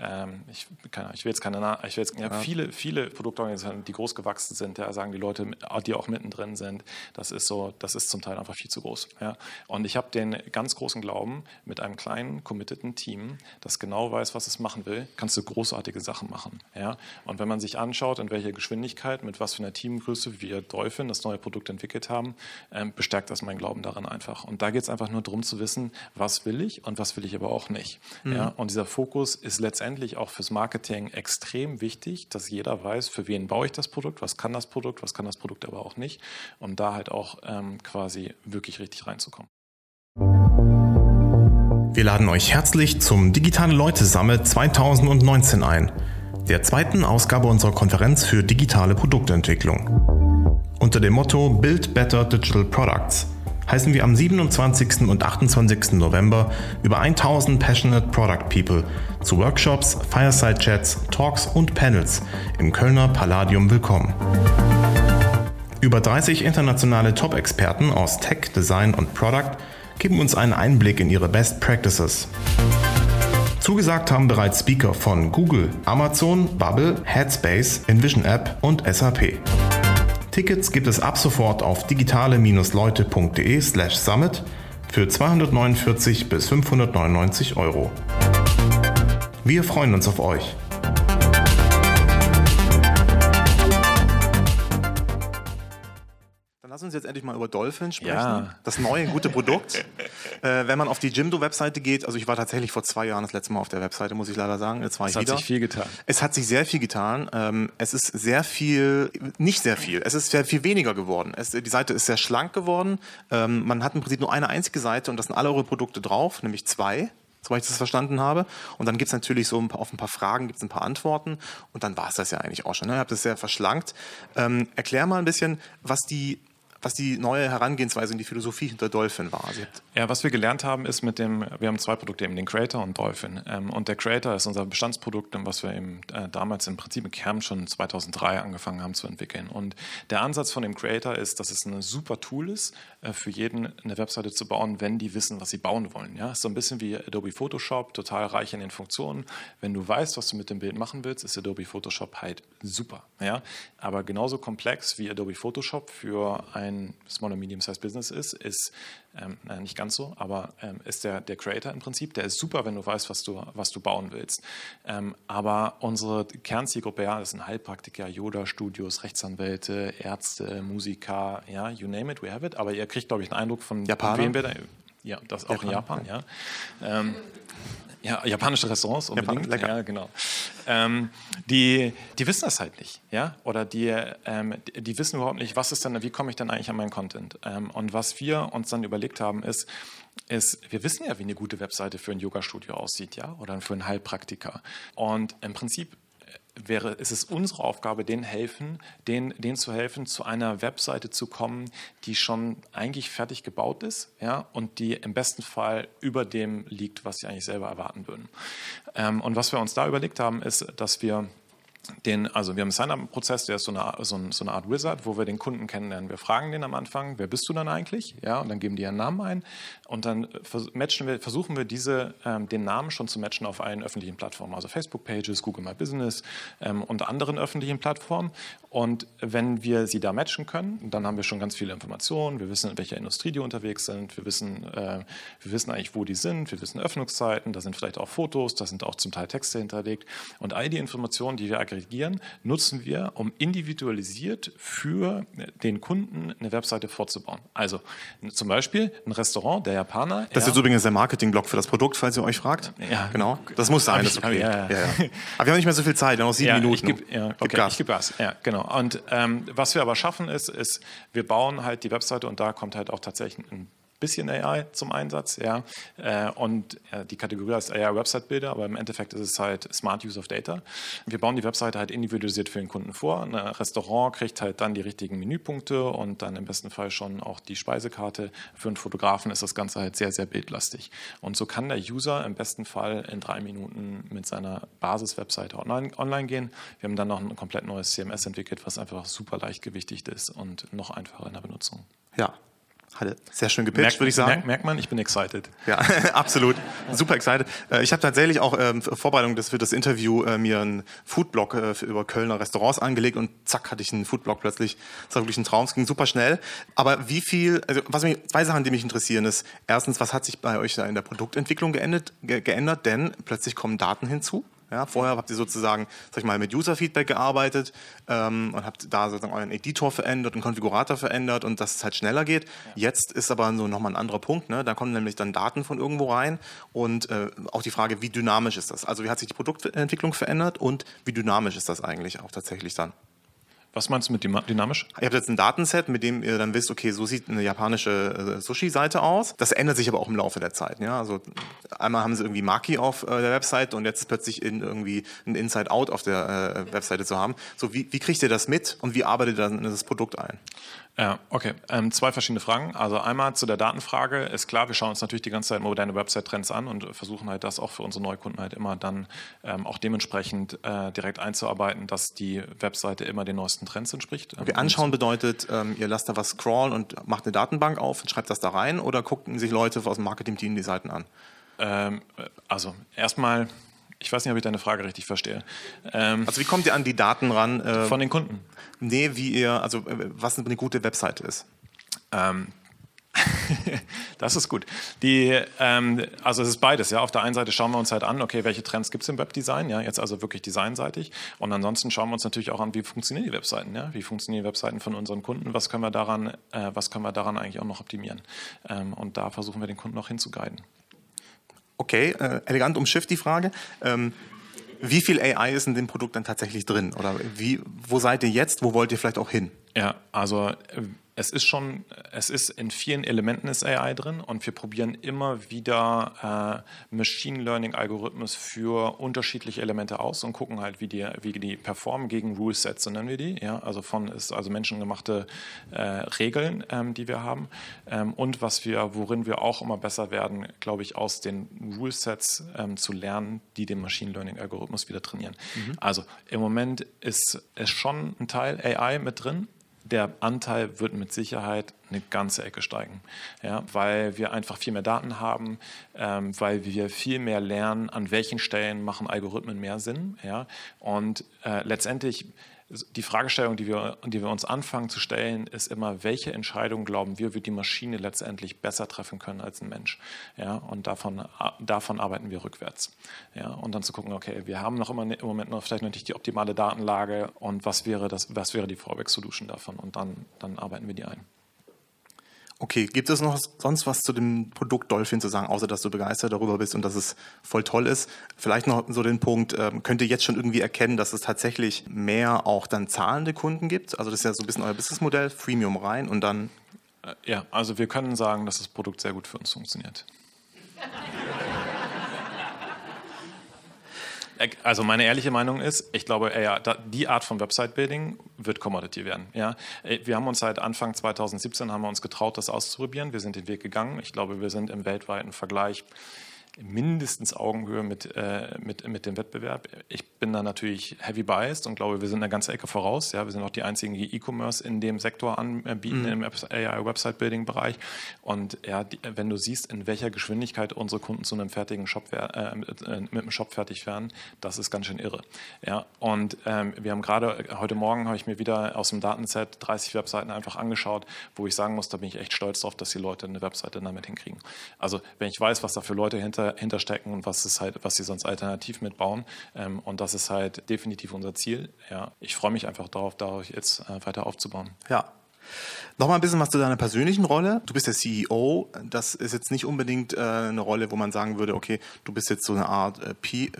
ähm, ich, keine, ich will jetzt keine, ich will jetzt, ja, ja. viele, viele Produktorganisationen, die groß gewachsen sind, ja, sagen die Leute, die auch mittendrin sind, das ist so, das ist zum Teil einfach viel zu groß. Ja. Und ich habe den ganz großen Glauben, mit einem kleinen, committeden Team, das genau weiß, was es machen will, kannst du großartige Sachen machen. Ja. Und wenn man sich anschaut, in welcher Geschwindigkeit, mit was für einer Teamgröße wir Dolphin das neue Produkt entwickelt haben, ähm, bestärkt das meinen Glauben daran einfach. Und da geht es einfach nur darum zu wissen, was will ich und was will ich aber auch nicht. Mhm. Ja. Und dieser Fokus ist letztendlich letztendlich auch fürs Marketing extrem wichtig, dass jeder weiß, für wen baue ich das Produkt, was kann das Produkt, was kann das Produkt aber auch nicht, um da halt auch ähm, quasi wirklich richtig reinzukommen. Wir laden euch herzlich zum Digitale Leute Summit 2019 ein, der zweiten Ausgabe unserer Konferenz für digitale Produktentwicklung. Unter dem Motto Build Better Digital Products heißen wir am 27. und 28. November über 1000 Passionate Product People zu Workshops, Fireside Chats, Talks und Panels im Kölner Palladium willkommen. Über 30 internationale Top-Experten aus Tech, Design und Product geben uns einen Einblick in ihre Best Practices. Zugesagt haben bereits Speaker von Google, Amazon, Bubble, Headspace, Envision App und SAP. Tickets gibt es ab sofort auf digitale-leute.de slash summit für 249 bis 599 Euro. Wir freuen uns auf euch. Lass uns jetzt endlich mal über Dolphin sprechen. Ja. Das neue gute Produkt. äh, wenn man auf die Jimdo-Webseite geht, also ich war tatsächlich vor zwei Jahren das letzte Mal auf der Webseite, muss ich leider sagen. Jetzt war Es ich hat wieder. sich viel getan. Es hat sich sehr viel getan. Ähm, es ist sehr viel, nicht sehr viel, es ist sehr viel weniger geworden. Es, die Seite ist sehr schlank geworden. Ähm, man hat im Prinzip nur eine einzige Seite und da sind alle eure Produkte drauf, nämlich zwei. Soweit ich das verstanden habe. Und dann gibt es natürlich so ein paar, auf ein paar Fragen gibt es ein paar Antworten. Und dann war es das ja eigentlich auch schon. Ne? Ihr habt es sehr verschlankt. Ähm, erklär mal ein bisschen, was die, was die neue Herangehensweise und die Philosophie hinter Dolphin war. Ja, was wir gelernt haben, ist mit dem, wir haben zwei Produkte, eben den Creator und Dolphin. Ähm, und der Creator ist unser Bestandsprodukt, was wir eben äh, damals im Prinzip im Kern schon 2003 angefangen haben zu entwickeln. Und der Ansatz von dem Creator ist, dass es ein super Tool ist, äh, für jeden eine Webseite zu bauen, wenn die wissen, was sie bauen wollen. Ja, ist so ein bisschen wie Adobe Photoshop, total reich in den Funktionen. Wenn du weißt, was du mit dem Bild machen willst, ist Adobe Photoshop halt super. Ja, aber genauso komplex wie Adobe Photoshop für ein Small- und Medium-Sized Business ist, ist ähm, naja, nicht ganz so, aber ähm, ist der, der Creator im Prinzip. Der ist super, wenn du weißt, was du, was du bauen willst. Ähm, aber unsere Kernzielgruppe, ja, das sind Heilpraktiker, Yoga-Studios, Rechtsanwälte, Ärzte, Musiker, ja, you name it, we have it. Aber ihr kriegt, glaube ich, einen Eindruck von Japaner? wem wir da. Ja, das auch in Japan, ja. Ähm, ja, japanische Restaurants unbedingt. lecker. Ja, genau. Ähm, die, die wissen das halt nicht, ja, oder die, ähm, die, die wissen überhaupt nicht, was ist denn, wie komme ich denn eigentlich an meinen Content? Ähm, und was wir uns dann überlegt haben, ist, ist, wir wissen ja, wie eine gute Webseite für ein Yoga-Studio aussieht, ja, oder für einen Heilpraktiker. Und im Prinzip wäre, ist es unsere Aufgabe, denen helfen, denen, denen zu helfen, zu einer Webseite zu kommen, die schon eigentlich fertig gebaut ist, ja, und die im besten Fall über dem liegt, was sie eigentlich selber erwarten würden. Ähm, und was wir uns da überlegt haben, ist, dass wir den, also wir haben einen Sign-up-Prozess, der ist so eine, so, ein, so eine Art Wizard, wo wir den Kunden kennenlernen. Wir fragen den am Anfang, wer bist du dann eigentlich? Ja, und dann geben die ihren Namen ein und dann matchen wir, versuchen wir diese, ähm, den Namen schon zu matchen auf allen öffentlichen Plattformen, also Facebook-Pages, Google My Business ähm, und anderen öffentlichen Plattformen. Und wenn wir sie da matchen können, dann haben wir schon ganz viele Informationen. Wir wissen, in welcher Industrie die unterwegs sind. Wir wissen, äh, wir wissen eigentlich, wo die sind. Wir wissen Öffnungszeiten. Da sind vielleicht auch Fotos. Da sind auch zum Teil Texte hinterlegt. Und all die Informationen, die wir aggregieren, nutzen wir, um individualisiert für den Kunden eine Webseite vorzubauen. Also zum Beispiel ein Restaurant, der Japaner. Das ist übrigens der Marketingblock für das Produkt, falls ihr euch fragt. Ja. Genau. Das muss sein. Das ich- okay. ich- ja, ja. Aber wir haben nicht mehr so viel Zeit, wir haben noch sieben ja, Minuten. Ich geb, ja, Gib okay, Gas. ich gebe Gas. Ja, genau. Und ähm, was wir aber schaffen ist, ist, wir bauen halt die Webseite und da kommt halt auch tatsächlich ein bisschen AI zum Einsatz, ja. Äh, und die Kategorie heißt AI Website Builder, aber im Endeffekt ist es halt Smart Use of Data. Wir bauen die Webseite halt individualisiert für den Kunden vor. Ein Restaurant kriegt halt dann die richtigen Menüpunkte und dann im besten Fall schon auch die Speisekarte. Für einen Fotografen ist das Ganze halt sehr, sehr bildlastig. Und so kann der User im besten Fall in drei Minuten mit seiner Basis-Webseite online, online gehen. Wir haben dann noch ein komplett neues CMS entwickelt, was einfach super leichtgewichtig ist und noch einfacher in der Benutzung. Ja. Hatte sehr schön gepitcht, würde ich sagen. Merkt, merkt man, ich bin excited. Ja, absolut. Super excited. Äh, Ich habe tatsächlich auch ähm, Vorbereitung für das Interview äh, mir einen Foodblog äh, über Kölner Restaurants angelegt und zack hatte ich einen Foodblog plötzlich. Das war wirklich ein Traum. Es ging super schnell. Aber wie viel, also was mich, zwei Sachen, die mich interessieren, ist erstens, was hat sich bei euch da in der Produktentwicklung geändert, ge geändert? Denn plötzlich kommen Daten hinzu. Ja, vorher habt ihr sozusagen, sag ich mal, mit User-Feedback gearbeitet ähm, und habt da sozusagen euren Editor verändert und Konfigurator verändert und dass es halt schneller geht. Jetzt ist aber so nochmal ein anderer Punkt. Ne? Da kommen nämlich dann Daten von irgendwo rein und äh, auch die Frage, wie dynamisch ist das? Also wie hat sich die Produktentwicklung verändert und wie dynamisch ist das eigentlich auch tatsächlich dann? Was meinst du mit dynamisch? Ihr habt jetzt ein Datenset, mit dem ihr dann wisst, okay, so sieht eine japanische äh, Sushi-Seite aus. Das ändert sich aber auch im Laufe der Zeit. Ja? Also einmal haben sie irgendwie Maki auf äh, der Website und jetzt ist plötzlich in, irgendwie ein Inside-Out auf der äh, Webseite zu haben. So, wie, wie kriegt ihr das mit und wie arbeitet ihr dann das Produkt ein? Ja, okay. Ähm, zwei verschiedene Fragen. Also einmal zu der Datenfrage. Ist klar, wir schauen uns natürlich die ganze Zeit moderne Website-Trends an und versuchen halt das auch für unsere Neukunden halt immer dann ähm, auch dementsprechend äh, direkt einzuarbeiten, dass die Webseite immer den neuesten Trends entspricht. Okay, anschauen bedeutet, ähm, ihr lasst da was scrollen und macht eine Datenbank auf und schreibt das da rein oder gucken sich Leute aus dem Marketing-Team die Seiten an? Ähm, also erstmal ich weiß nicht, ob ich deine Frage richtig verstehe. Ähm, also wie kommt ihr an die Daten ran? Äh, von den Kunden? Nee, wie ihr, also äh, was eine gute Webseite ist. Ähm, das ist gut. Die, ähm, also es ist beides. Ja. Auf der einen Seite schauen wir uns halt an, okay, welche Trends gibt es im Webdesign, ja, jetzt also wirklich designseitig. Und ansonsten schauen wir uns natürlich auch an, wie funktionieren die Webseiten, ja, wie funktionieren die Webseiten von unseren Kunden, was können wir daran, äh, was können wir daran eigentlich auch noch optimieren. Ähm, und da versuchen wir den Kunden auch hinzuguiden. Okay, äh, elegant umschifft die Frage. Ähm, wie viel AI ist in dem Produkt dann tatsächlich drin? Oder wie, wo seid ihr jetzt? Wo wollt ihr vielleicht auch hin? Ja, also äh, es ist schon, es ist in vielen Elementen ist AI drin und wir probieren immer wieder äh, Machine Learning Algorithmus für unterschiedliche Elemente aus und gucken halt, wie die, wie die performen gegen Rule Sets, so nennen wir die. Ja, also von ist also menschengemachte äh, Regeln, ähm, die wir haben ähm, und was wir, worin wir auch immer besser werden, glaube ich, aus den Rule Sets ähm, zu lernen, die den Machine Learning Algorithmus wieder trainieren. Mhm. Also im Moment ist es schon ein Teil AI mit drin der Anteil wird mit Sicherheit eine ganze Ecke steigen, ja, weil wir einfach viel mehr Daten haben, ähm, weil wir viel mehr lernen, an welchen Stellen machen Algorithmen mehr Sinn. Ja, und äh, letztendlich die Fragestellung, die wir, die wir uns anfangen zu stellen, ist immer, welche Entscheidung glauben wir, wird die Maschine letztendlich besser treffen können als ein Mensch? Ja, und davon, davon arbeiten wir rückwärts. Ja, und dann zu gucken, okay, wir haben noch immer im Moment noch vielleicht noch nicht die optimale Datenlage und was wäre, das, was wäre die Fallback-Solution davon? Und dann, dann arbeiten wir die ein. Okay, gibt es noch sonst was zu dem Produkt Dolphin zu sagen, außer dass du begeistert darüber bist und dass es voll toll ist? Vielleicht noch so den Punkt, ähm, könnt ihr jetzt schon irgendwie erkennen, dass es tatsächlich mehr auch dann zahlende Kunden gibt? Also das ist ja so ein bisschen euer Businessmodell, Freemium rein und dann... Äh, ja, also wir können sagen, dass das Produkt sehr gut für uns funktioniert. Also meine ehrliche Meinung ist, ich glaube, ja, die Art von Website-Building wird Commodity werden. Ja? Wir haben uns seit Anfang 2017 haben wir uns getraut, das auszuprobieren. Wir sind den Weg gegangen. Ich glaube, wir sind im weltweiten Vergleich mindestens Augenhöhe mit, äh, mit, mit dem Wettbewerb. Ich bin da natürlich heavy biased und glaube, wir sind eine ganze Ecke voraus. Ja, wir sind auch die einzigen, die E-Commerce in dem Sektor anbieten, mhm. im AI-Website-Building-Bereich. Und ja, die, wenn du siehst, in welcher Geschwindigkeit unsere Kunden zu einem fertigen Shop, äh, mit, äh, einem Shop fertig werden, das ist ganz schön irre. Ja, und ähm, wir haben gerade, heute Morgen habe ich mir wieder aus dem Datenset 30 Webseiten einfach angeschaut, wo ich sagen muss, da bin ich echt stolz drauf, dass die Leute eine Webseite damit hinkriegen. Also, wenn ich weiß, was da für Leute hinter hinterstecken und was ist halt, was sie sonst alternativ mitbauen. Ähm, und das ist halt definitiv unser Ziel. Ja, ich freue mich einfach darauf, darauf jetzt äh, weiter aufzubauen. Ja, Nochmal ein bisschen was zu deiner persönlichen Rolle. Du bist der CEO. Das ist jetzt nicht unbedingt äh, eine Rolle, wo man sagen würde, okay, du bist jetzt so eine Art äh, P, äh,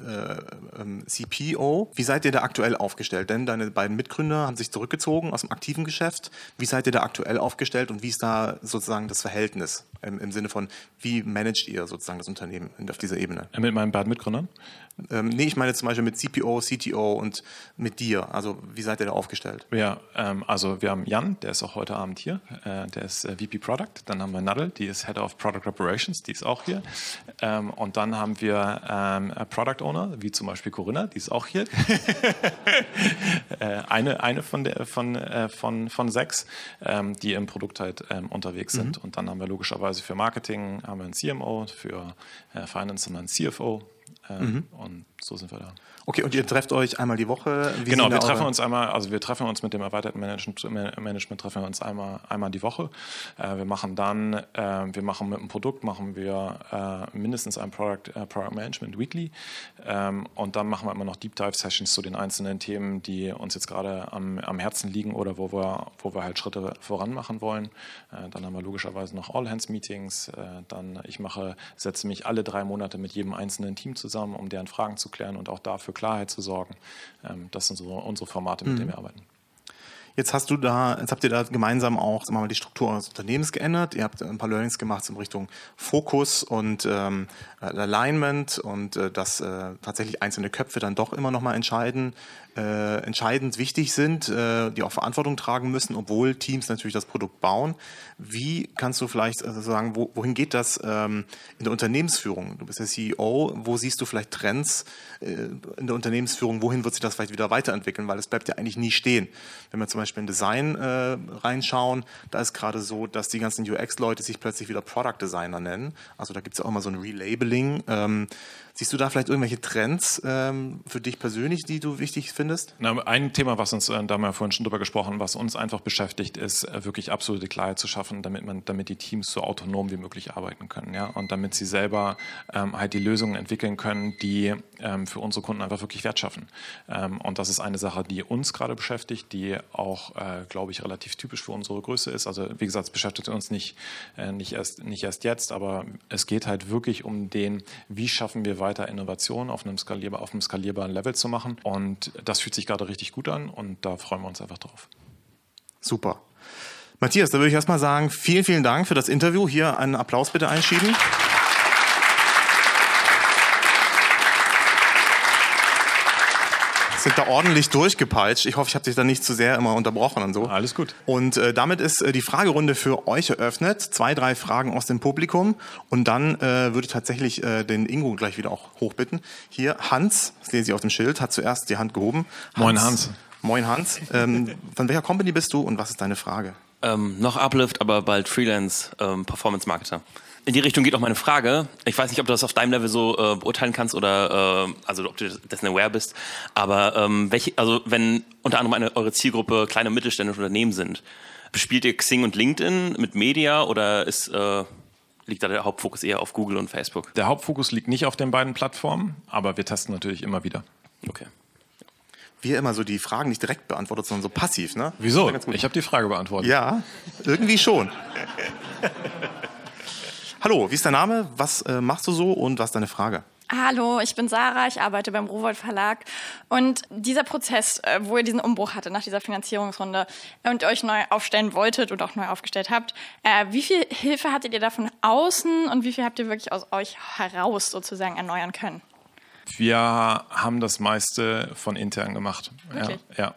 ähm, CPO. Wie seid ihr da aktuell aufgestellt? Denn deine beiden Mitgründer haben sich zurückgezogen aus dem aktiven Geschäft. Wie seid ihr da aktuell aufgestellt und wie ist da sozusagen das Verhältnis im, im Sinne von, wie managt ihr sozusagen das Unternehmen auf dieser Ebene? Mit meinen beiden Mitgründern? Ähm, nee, ich meine zum Beispiel mit CPO, CTO und mit dir. Also wie seid ihr da aufgestellt? Ja, ähm, also wir haben Jan, der ist auch heute Abend hier. Äh, der ist äh, VP Product. Dann haben wir Nadel, die ist Head of Product Operations, die ist auch hier. Ähm, und dann haben wir ähm, Product Owner, wie zum Beispiel Corinna, die ist auch hier. äh, eine eine von, der, von, von, von sechs, ähm, die im Produkt halt unterwegs sind. Mhm. Und dann haben wir logischerweise für Marketing haben wir einen CMO, für Finance haben wir einen CFO. Mhm. Und so sind wir da. Okay, und ihr trefft euch einmal die Woche? Wie genau, wir treffen uns einmal, also wir treffen uns mit dem erweiterten Management, Management treffen wir uns einmal, einmal die Woche. Äh, wir machen dann, äh, wir machen mit dem Produkt, machen wir äh, mindestens ein Product, äh, Product Management Weekly ähm, und dann machen wir immer noch Deep Dive Sessions zu den einzelnen Themen, die uns jetzt gerade am, am Herzen liegen oder wo wir, wo wir halt Schritte voran machen wollen. Äh, dann haben wir logischerweise noch All Hands Meetings. Äh, dann ich mache, setze mich alle drei Monate mit jedem einzelnen Team zusammen, um deren Fragen zu klären und auch dafür Klarheit zu sorgen. Ähm, das sind so unsere Formate, mit mhm. denen wir arbeiten. Jetzt hast du da, jetzt habt ihr da gemeinsam auch sagen mal, die Struktur eures Unternehmens geändert. Ihr habt ein paar Learnings gemacht in Richtung Fokus und ähm, Alignment und äh, dass äh, tatsächlich einzelne Köpfe dann doch immer noch mal entscheiden, äh, entscheidend wichtig sind, äh, die auch Verantwortung tragen müssen, obwohl Teams natürlich das Produkt bauen. Wie kannst du vielleicht also sagen, wo, wohin geht das ähm, in der Unternehmensführung? Du bist der CEO, wo siehst du vielleicht Trends äh, in der Unternehmensführung? Wohin wird sich das vielleicht wieder weiterentwickeln? Weil es bleibt ja eigentlich nie stehen. Wenn wir zum Beispiel in Design äh, reinschauen, da ist gerade so, dass die ganzen UX-Leute sich plötzlich wieder Product Designer nennen. Also da gibt es ja auch immer so ein Relabeling. Ähm, Siehst du da vielleicht irgendwelche Trends ähm, für dich persönlich, die du wichtig findest? Na, ein Thema, was uns, äh, da haben wir vorhin schon drüber gesprochen, was uns einfach beschäftigt, ist äh, wirklich absolute Klarheit zu schaffen, damit man, damit die Teams so autonom wie möglich arbeiten können, ja, und damit sie selber ähm, halt die Lösungen entwickeln können, die ähm, für unsere Kunden einfach wirklich Wert schaffen. Ähm, und das ist eine Sache, die uns gerade beschäftigt, die auch, äh, glaube ich, relativ typisch für unsere Größe ist. Also wie gesagt, es beschäftigt uns nicht, äh, nicht erst nicht erst jetzt, aber es geht halt wirklich um den, wie schaffen wir weiter weiter Innovation auf einem, skalierbar, auf einem skalierbaren Level zu machen. Und das fühlt sich gerade richtig gut an und da freuen wir uns einfach drauf. Super. Matthias, da würde ich erstmal sagen, vielen, vielen Dank für das Interview. Hier einen Applaus bitte einschieben. Sind da ordentlich durchgepeitscht. Ich hoffe, ich habe dich da nicht zu sehr immer unterbrochen und so. Alles gut. Und äh, damit ist äh, die Fragerunde für euch eröffnet. Zwei, drei Fragen aus dem Publikum. Und dann äh, würde ich tatsächlich äh, den Ingo gleich wieder auch hochbitten. Hier, Hans, das lese ich auf dem Schild, hat zuerst die Hand gehoben. Hans, Moin Hans. Moin Hans. Ähm, von welcher Company bist du und was ist deine Frage? Ähm, noch Uplift, aber bald Freelance ähm, Performance Marketer in die Richtung geht auch meine Frage. Ich weiß nicht, ob du das auf deinem Level so äh, beurteilen kannst oder äh, also ob du dessen aware bist. Aber ähm, welche, also wenn unter anderem eine, eure Zielgruppe kleine und mittelständische Unternehmen sind, bespielt ihr Xing und LinkedIn mit Media oder ist äh, liegt da der Hauptfokus eher auf Google und Facebook? Der Hauptfokus liegt nicht auf den beiden Plattformen, aber wir testen natürlich immer wieder. Okay. Wie immer so die Fragen nicht direkt beantwortet, sondern so passiv, ne? Wieso? Ich habe die Frage beantwortet. Ja, irgendwie schon. Hallo, wie ist dein Name? Was äh, machst du so und was ist deine Frage? Hallo, ich bin Sarah, ich arbeite beim Rowold Verlag. Und dieser Prozess, äh, wo ihr diesen Umbruch hattet nach dieser Finanzierungsrunde und euch neu aufstellen wolltet und auch neu aufgestellt habt, äh, wie viel Hilfe hattet ihr da von außen und wie viel habt ihr wirklich aus euch heraus sozusagen erneuern können? Wir haben das meiste von intern gemacht. Wirklich? Ja.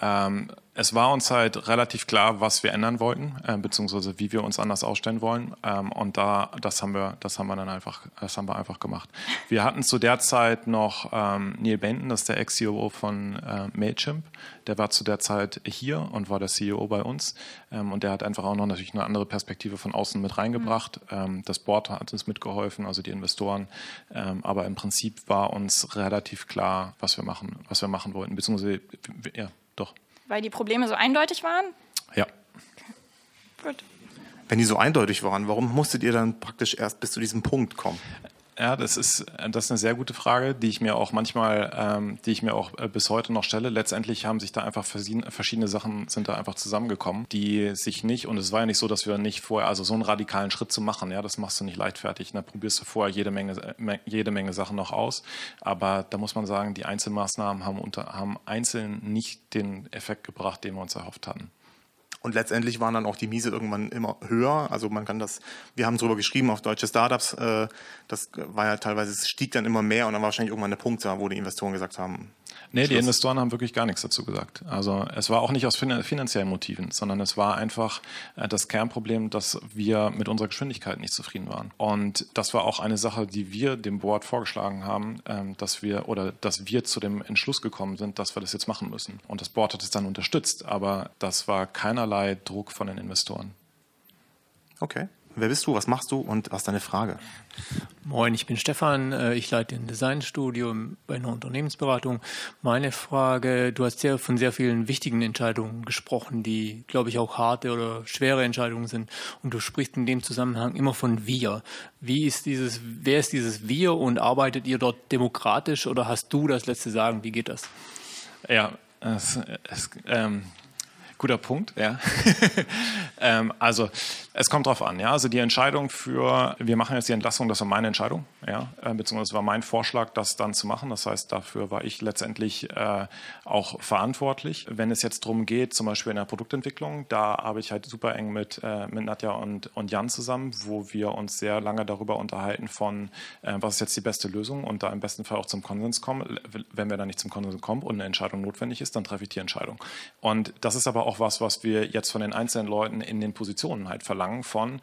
ja. Ähm, es war uns halt relativ klar, was wir ändern wollten, äh, beziehungsweise wie wir uns anders ausstellen wollen. Ähm, und da, das haben wir, das haben wir dann einfach, das haben wir einfach gemacht. Wir hatten zu der Zeit noch ähm, Neil Benton, das ist der Ex-CEO von äh, Mailchimp. Der war zu der Zeit hier und war der CEO bei uns. Ähm, und der hat einfach auch noch natürlich eine andere Perspektive von außen mit reingebracht. Mhm. Ähm, das Board hat uns mitgeholfen, also die Investoren. Ähm, aber im Prinzip war uns relativ klar, was wir machen, was wir machen wollten, beziehungsweise ja, doch. Weil die Probleme so eindeutig waren? Ja. Gut. Wenn die so eindeutig waren, warum musstet ihr dann praktisch erst bis zu diesem Punkt kommen? Ja, das ist, das ist eine sehr gute Frage, die ich mir auch manchmal, ähm, die ich mir auch äh, bis heute noch stelle. Letztendlich haben sich da einfach verschiedene Sachen sind da einfach zusammengekommen, die sich nicht, und es war ja nicht so, dass wir nicht vorher, also so einen radikalen Schritt zu machen, ja, das machst du nicht leichtfertig. Da probierst du vorher jede Menge, äh, jede Menge Sachen noch aus. Aber da muss man sagen, die Einzelmaßnahmen haben, unter, haben einzeln nicht den Effekt gebracht, den wir uns erhofft hatten. Und letztendlich waren dann auch die Miese irgendwann immer höher. Also man kann das, wir haben darüber geschrieben auf deutsche Startups, äh, das war ja teilweise, es stieg dann immer mehr und dann war wahrscheinlich irgendwann der Punkt da, wo die Investoren gesagt haben, Nee, Schluss. die Investoren haben wirklich gar nichts dazu gesagt. Also es war auch nicht aus finanziellen Motiven, sondern es war einfach äh, das Kernproblem, dass wir mit unserer Geschwindigkeit nicht zufrieden waren. Und das war auch eine Sache, die wir dem Board vorgeschlagen haben, ähm, dass wir oder dass wir zu dem Entschluss gekommen sind, dass wir das jetzt machen müssen. Und das Board hat es dann unterstützt, aber das war keinerlei Druck von den Investoren. Okay. Wer bist du, was machst du und was ist deine Frage? Moin, ich bin Stefan, äh, ich leite ein Designstudio bei einer Unternehmensberatung. Meine Frage, du hast sehr von sehr vielen wichtigen Entscheidungen gesprochen, die, glaube ich, auch harte oder schwere Entscheidungen sind. Und du sprichst in dem Zusammenhang immer von wir. Wie ist dieses, wer ist dieses wir und arbeitet ihr dort demokratisch oder hast du das letzte Sagen? Wie geht das? Ja, es, es ähm Guter Punkt, ja. ähm, also es kommt drauf an, ja. Also die Entscheidung für, wir machen jetzt die Entlassung, das war meine Entscheidung, ja, äh, beziehungsweise war mein Vorschlag, das dann zu machen. Das heißt, dafür war ich letztendlich äh, auch verantwortlich. Wenn es jetzt darum geht, zum Beispiel in der Produktentwicklung, da arbeite ich halt super eng mit, äh, mit Nadja und, und Jan zusammen, wo wir uns sehr lange darüber unterhalten von, äh, was ist jetzt die beste Lösung und da im besten Fall auch zum Konsens kommen. Wenn wir da nicht zum Konsens kommen und eine Entscheidung notwendig ist, dann treffe ich die Entscheidung. Und das ist aber auch was, was wir jetzt von den einzelnen Leuten in den Positionen halt verlangen von,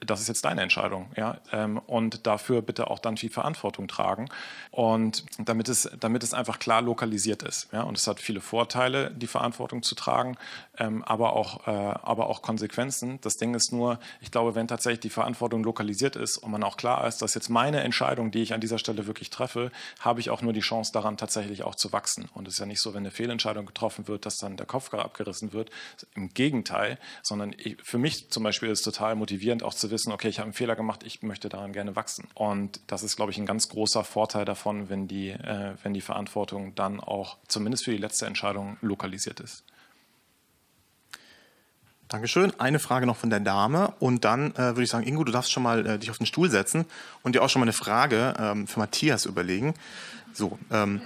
das ist jetzt deine Entscheidung, ja, ähm, und dafür bitte auch dann viel Verantwortung tragen. Und damit es, damit es einfach klar lokalisiert ist, ja, und es hat viele Vorteile, die Verantwortung zu tragen, ähm, aber auch, äh, aber auch Konsequenzen. Das Ding ist nur, ich glaube, wenn tatsächlich die Verantwortung lokalisiert ist und man auch klar ist, dass jetzt meine Entscheidung, die ich an dieser Stelle wirklich treffe, habe ich auch nur die Chance daran tatsächlich auch zu wachsen. Und es ist ja nicht so, wenn eine Fehlentscheidung getroffen wird, dass dann der Kopf abgerissen wird. Im Gegenteil, sondern ich, für mich zum Beispiel ist es total motivierend, auch auch zu wissen, okay, ich habe einen Fehler gemacht, ich möchte daran gerne wachsen. Und das ist, glaube ich, ein ganz großer Vorteil davon, wenn die, äh, wenn die Verantwortung dann auch zumindest für die letzte Entscheidung lokalisiert ist. Dankeschön. Eine Frage noch von der Dame und dann äh, würde ich sagen, Ingo, du darfst schon mal äh, dich auf den Stuhl setzen und dir auch schon mal eine Frage ähm, für Matthias überlegen. So, ähm,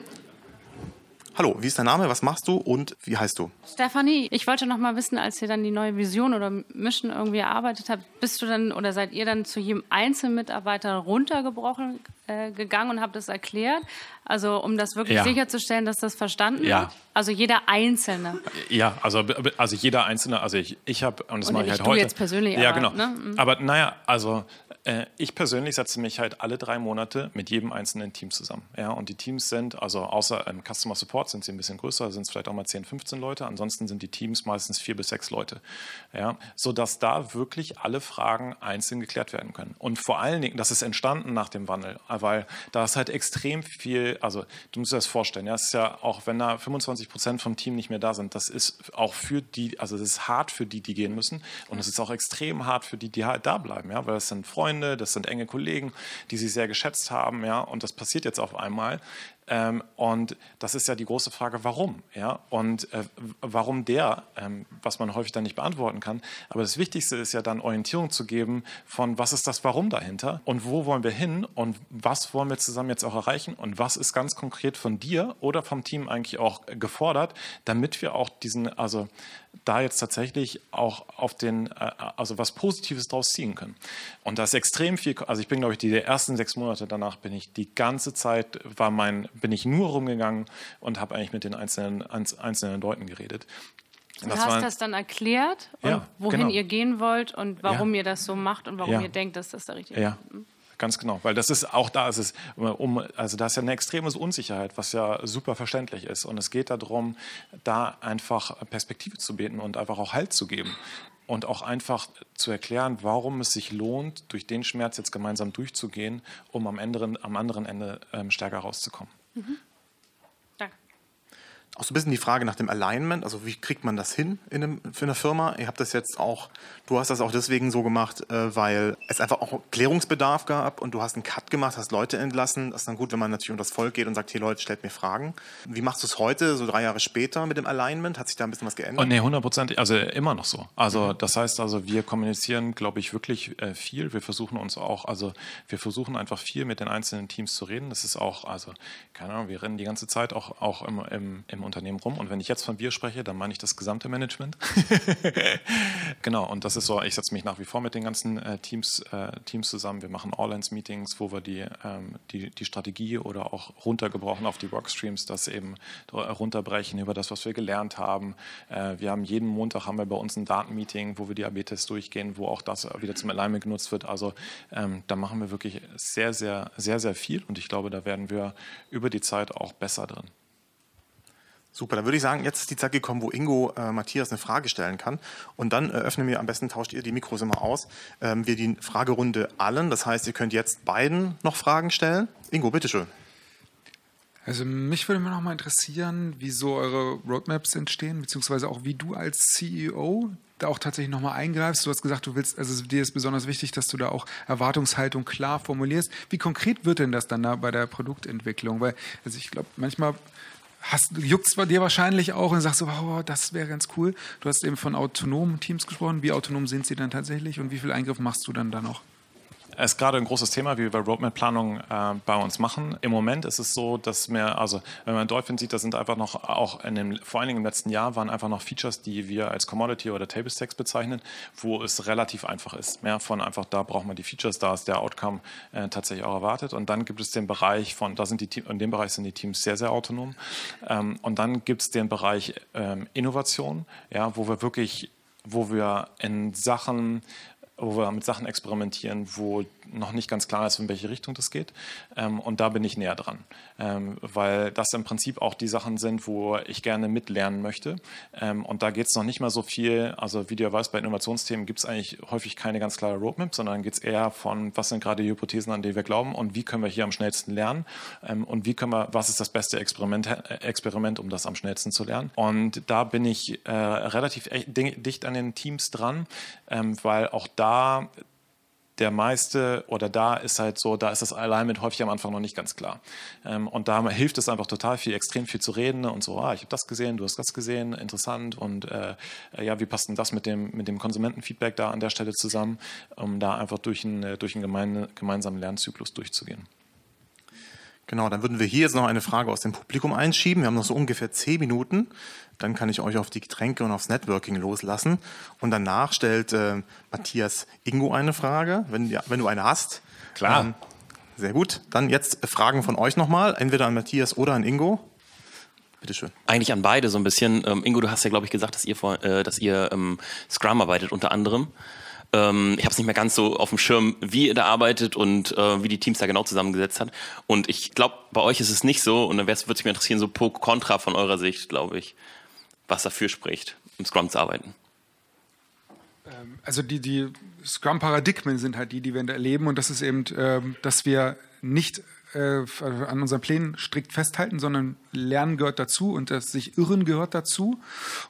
Hallo, wie ist dein Name, was machst du und wie heißt du? Stefanie, ich wollte noch mal wissen, als ihr dann die neue Vision oder Mission irgendwie erarbeitet habt, bist du dann oder seid ihr dann zu jedem Einzelmitarbeiter runtergebrochen äh, gegangen und habt das erklärt? Also um das wirklich ja. sicherzustellen, dass das verstanden ja. wird? Also jeder Einzelne. Ja, also, also jeder Einzelne, also ich, ich habe, und das und mache ich halt heute. jetzt persönlich. Ja, aber, genau. Ne? Mhm. Aber naja, also äh, ich persönlich setze mich halt alle drei Monate mit jedem einzelnen Team zusammen. Ja, und die Teams sind, also außer im Customer Support sind sie ein bisschen größer, sind es vielleicht auch mal 10, 15 Leute. Ansonsten sind die Teams meistens vier bis sechs Leute. Ja, sodass da wirklich alle Fragen einzeln geklärt werden können. Und vor allen Dingen, das ist entstanden nach dem Wandel, weil da ist halt extrem viel, also du musst dir das vorstellen, ja, es ist ja auch, wenn da 25 Prozent vom Team nicht mehr da sind, das ist auch für die, also es ist hart für die, die gehen müssen. Und es ist auch extrem hart für die, die halt da bleiben, ja, weil das sind Freunde, das sind enge Kollegen, die sie sehr geschätzt haben, ja, und das passiert jetzt auf einmal. Ähm, und das ist ja die große Frage, warum? Ja? Und äh, warum der, ähm, was man häufig dann nicht beantworten kann. Aber das Wichtigste ist ja dann Orientierung zu geben von, was ist das Warum dahinter und wo wollen wir hin und was wollen wir zusammen jetzt auch erreichen und was ist ganz konkret von dir oder vom Team eigentlich auch gefordert, damit wir auch diesen, also da jetzt tatsächlich auch auf den, äh, also was Positives draus ziehen können. Und da ist extrem viel, also ich bin, glaube ich, die ersten sechs Monate danach bin ich die ganze Zeit, war mein bin ich nur rumgegangen und habe eigentlich mit den einzelnen, einzelnen Leuten geredet. Du das hast war, das dann erklärt, ja, wohin genau. ihr gehen wollt und warum ja. ihr das so macht und warum ja. ihr denkt, dass das der richtige ja. ist. Ganz genau, weil das ist auch da ist es um also da ist ja eine extreme Unsicherheit, was ja super verständlich ist und es geht darum, da einfach Perspektive zu bieten und einfach auch Halt zu geben und auch einfach zu erklären, warum es sich lohnt, durch den Schmerz jetzt gemeinsam durchzugehen, um am anderen, am anderen Ende ähm, stärker rauszukommen. Mhm auch so ein bisschen die Frage nach dem Alignment, also wie kriegt man das hin in einem, für eine Firma? Ihr habt das jetzt auch, du hast das auch deswegen so gemacht, äh, weil es einfach auch Klärungsbedarf gab und du hast einen Cut gemacht, hast Leute entlassen. Das ist dann gut, wenn man natürlich um das Volk geht und sagt, hier Leute, stellt mir Fragen. Wie machst du es heute, so drei Jahre später mit dem Alignment? Hat sich da ein bisschen was geändert? Oh, nee, hundertprozentig, also immer noch so. Also mhm. das heißt also, wir kommunizieren, glaube ich, wirklich äh, viel. Wir versuchen uns auch, also wir versuchen einfach viel mit den einzelnen Teams zu reden. Das ist auch, also keine Ahnung, wir rennen die ganze Zeit auch, auch im, im, im Unternehmen rum. Und wenn ich jetzt von wir spreche, dann meine ich das gesamte Management. genau, und das ist so, ich setze mich nach wie vor mit den ganzen äh, Teams, äh, Teams zusammen. Wir machen All-Lens-Meetings, wo wir die, ähm, die, die Strategie oder auch runtergebrochen auf die Workstreams, das eben runterbrechen über das, was wir gelernt haben. Äh, wir haben jeden Montag haben wir bei uns ein Datenmeeting, wo wir die AB-Tests durchgehen, wo auch das wieder zum Alignment genutzt wird. Also ähm, da machen wir wirklich sehr, sehr, sehr, sehr viel und ich glaube, da werden wir über die Zeit auch besser drin. Super, dann würde ich sagen, jetzt ist die Zeit gekommen, wo Ingo äh, Matthias eine Frage stellen kann. Und dann äh, öffnen wir, am besten tauscht ihr die Mikros immer aus, ähm, wir die Fragerunde allen. Das heißt, ihr könnt jetzt beiden noch Fragen stellen. Ingo, bitteschön. Also mich würde mal noch mal interessieren, wieso eure Roadmaps entstehen, beziehungsweise auch wie du als CEO da auch tatsächlich nochmal eingreifst. Du hast gesagt, du willst, also dir ist besonders wichtig, dass du da auch Erwartungshaltung klar formulierst. Wie konkret wird denn das dann da bei der Produktentwicklung? Weil, also ich glaube, manchmal juckt es bei dir wahrscheinlich auch und sagst so, wow, das wäre ganz cool. Du hast eben von autonomen Teams gesprochen. Wie autonom sind sie dann tatsächlich und wie viel Eingriff machst du dann da noch? Es ist gerade ein großes Thema, wie wir Roadmap-Planung äh, bei uns machen. Im Moment ist es so, dass wir, also wenn man Dolphin sieht, da sind einfach noch, auch in dem, vor allen Dingen im letzten Jahr, waren einfach noch Features, die wir als Commodity oder Table Stacks bezeichnen, wo es relativ einfach ist. Mehr von einfach, da braucht man die Features, da ist der Outcome äh, tatsächlich auch erwartet. Und dann gibt es den Bereich von, da sind die in dem Bereich sind die Teams sehr, sehr autonom. Ähm, und dann gibt es den Bereich ähm, Innovation, ja, wo wir wirklich wo wir in Sachen wo wir mit Sachen experimentieren, wo noch nicht ganz klar ist, in welche Richtung das geht. Ähm, und da bin ich näher dran, ähm, weil das im Prinzip auch die Sachen sind, wo ich gerne mitlernen möchte. Ähm, und da geht es noch nicht mal so viel, also wie du ja weißt, bei Innovationsthemen gibt es eigentlich häufig keine ganz klare Roadmap, sondern geht es eher von, was sind gerade die Hypothesen, an die wir glauben und wie können wir hier am schnellsten lernen ähm, und wie können wir, was ist das beste Experiment, äh, Experiment, um das am schnellsten zu lernen. Und da bin ich äh, relativ dicht an den Teams dran, ähm, weil auch da der meiste oder da ist halt so, da ist das Alignment häufig am Anfang noch nicht ganz klar. Ähm, und da hilft es einfach total viel, extrem viel zu reden und so, ah, ich habe das gesehen, du hast das gesehen, interessant und äh, ja, wie passt denn das mit dem, mit dem Konsumentenfeedback da an der Stelle zusammen, um da einfach durch einen, äh, durch einen gemeine, gemeinsamen Lernzyklus durchzugehen. Genau, dann würden wir hier jetzt noch eine Frage aus dem Publikum einschieben. Wir haben noch so ungefähr zehn Minuten. Dann kann ich euch auf die Getränke und aufs Networking loslassen. Und danach stellt äh, Matthias Ingo eine Frage, wenn, ja, wenn du eine hast. Klar. Ähm, sehr gut. Dann jetzt Fragen von euch nochmal, entweder an Matthias oder an Ingo. Bitte schön. Eigentlich an beide so ein bisschen. Ähm, Ingo, du hast ja, glaube ich, gesagt, dass ihr, vor, äh, dass ihr ähm, Scrum arbeitet unter anderem. Ähm, ich habe es nicht mehr ganz so auf dem Schirm, wie ihr da arbeitet und äh, wie die Teams da genau zusammengesetzt hat. Und ich glaube, bei euch ist es nicht so. Und dann würde es mich interessieren, so pro Contra von eurer Sicht, glaube ich, was dafür spricht, im Scrum zu arbeiten. Ähm, also die, die Scrum-Paradigmen sind halt die, die wir erleben. Und das ist eben, ähm, dass wir nicht äh, an unseren Plänen strikt festhalten, sondern Lernen gehört dazu und das sich irren gehört dazu.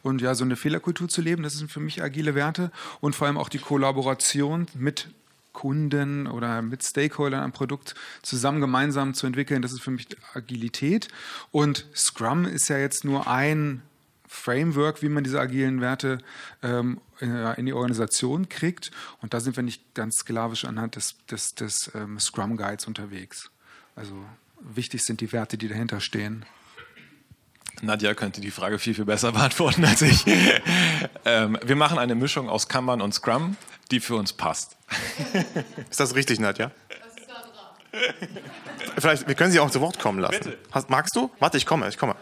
Und ja, so eine Fehlerkultur zu leben, das sind für mich agile Werte und vor allem auch die Kollaboration mit Kunden oder mit Stakeholdern am Produkt zusammen gemeinsam zu entwickeln, das ist für mich Agilität. Und Scrum ist ja jetzt nur ein Framework, wie man diese agilen Werte ähm, in, die Organisation kriegt. Und da sind wir nicht ganz sklavisch anhand des, des, des ähm, Scrum Guides unterwegs. Also wichtig sind die Werte, die dahinter stehen. Nadja könnte die Frage viel, viel besser beantworten als ich. ähm, wir machen eine Mischung aus Kanban und Scrum, die für uns passt. Ist das richtig, Nadja? Das ist da dran. Vielleicht, wir können Sie auch zu Wort kommen lassen. Hast, magst du? Warte, ich komme, ich komme.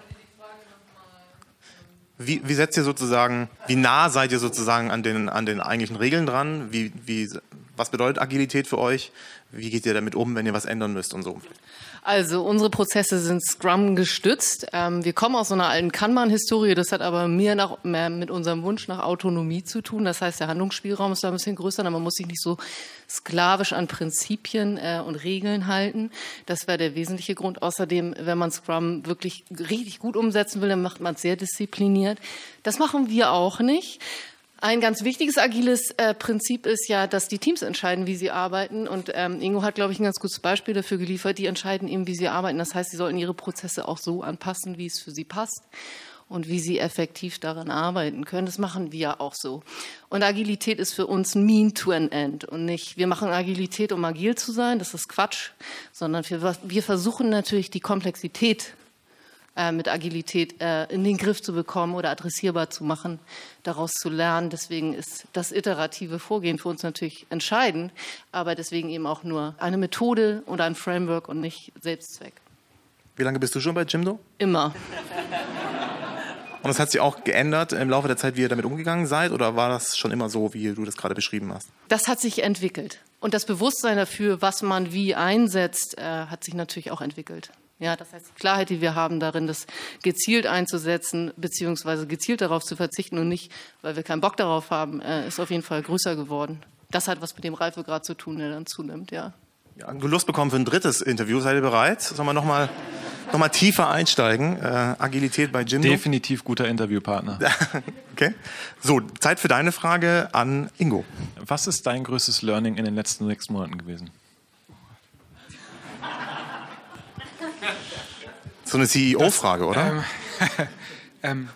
Wie, wie setzt ihr sozusagen, wie nah seid ihr sozusagen an den, an den eigentlichen Regeln dran? Wie, wie, was bedeutet Agilität für euch? Wie geht ihr damit um, wenn ihr was ändern müsst und so? Also unsere Prozesse sind Scrum gestützt. Ähm, wir kommen aus so einer alten Kanban-Historie. Das hat aber mehr, nach, mehr mit unserem Wunsch nach Autonomie zu tun. Das heißt, der Handlungsspielraum ist da ein bisschen größer. Aber man muss sich nicht so sklavisch an Prinzipien äh, und Regeln halten. Das wäre der wesentliche Grund. Außerdem, wenn man Scrum wirklich richtig gut umsetzen will, dann macht man es sehr diszipliniert. Das machen wir auch nicht. Ein ganz wichtiges agiles äh, Prinzip ist ja, dass die Teams entscheiden, wie sie arbeiten. Und ähm, Ingo hat, glaube ich, ein ganz gutes Beispiel dafür geliefert. Die entscheiden eben, wie sie arbeiten. Das heißt, sie sollten ihre Prozesse auch so anpassen, wie es für sie passt und wie sie effektiv daran arbeiten können. Das machen wir auch so. Und Agilität ist für uns mean to an end und nicht, wir machen Agilität, um agil zu sein, das ist Quatsch, sondern wir, wir versuchen natürlich die Komplexität äh, mit Agilität äh, in den Griff zu bekommen oder adressierbar zu machen, daraus zu lernen. Deswegen ist das iterative Vorgehen für uns natürlich entscheidend, aber deswegen eben auch nur eine Methode oder ein Framework und nicht Selbstzweck. Wie lange bist du schon bei Jimdo? Immer. Und das hat sich auch geändert im Laufe der Zeit, wie ihr damit umgegangen seid? Oder war das schon immer so, wie du das gerade beschrieben hast? Das hat sich entwickelt. Und das Bewusstsein dafür, was man wie einsetzt, äh, hat sich natürlich auch entwickelt. Ja, das heißt, die Klarheit, die wir haben darin, das gezielt einzusetzen, beziehungsweise gezielt darauf zu verzichten und nicht, weil wir keinen Bock darauf haben, äh, ist auf jeden Fall größer geworden. Das hat was mit dem Reifegrad zu tun, der dann zunimmt, ja. Ja, du Lust bekommen für ein drittes Interview. Seid ihr bereit? Sollen wir nochmal noch mal tiefer einsteigen? Äh, Agilität bei Jim. Definitiv guter Interviewpartner. okay. So, Zeit für deine Frage an Ingo. Was ist dein größtes Learning in den letzten sechs Monaten gewesen? So eine CEO-Frage, oder? Ähm, ähm,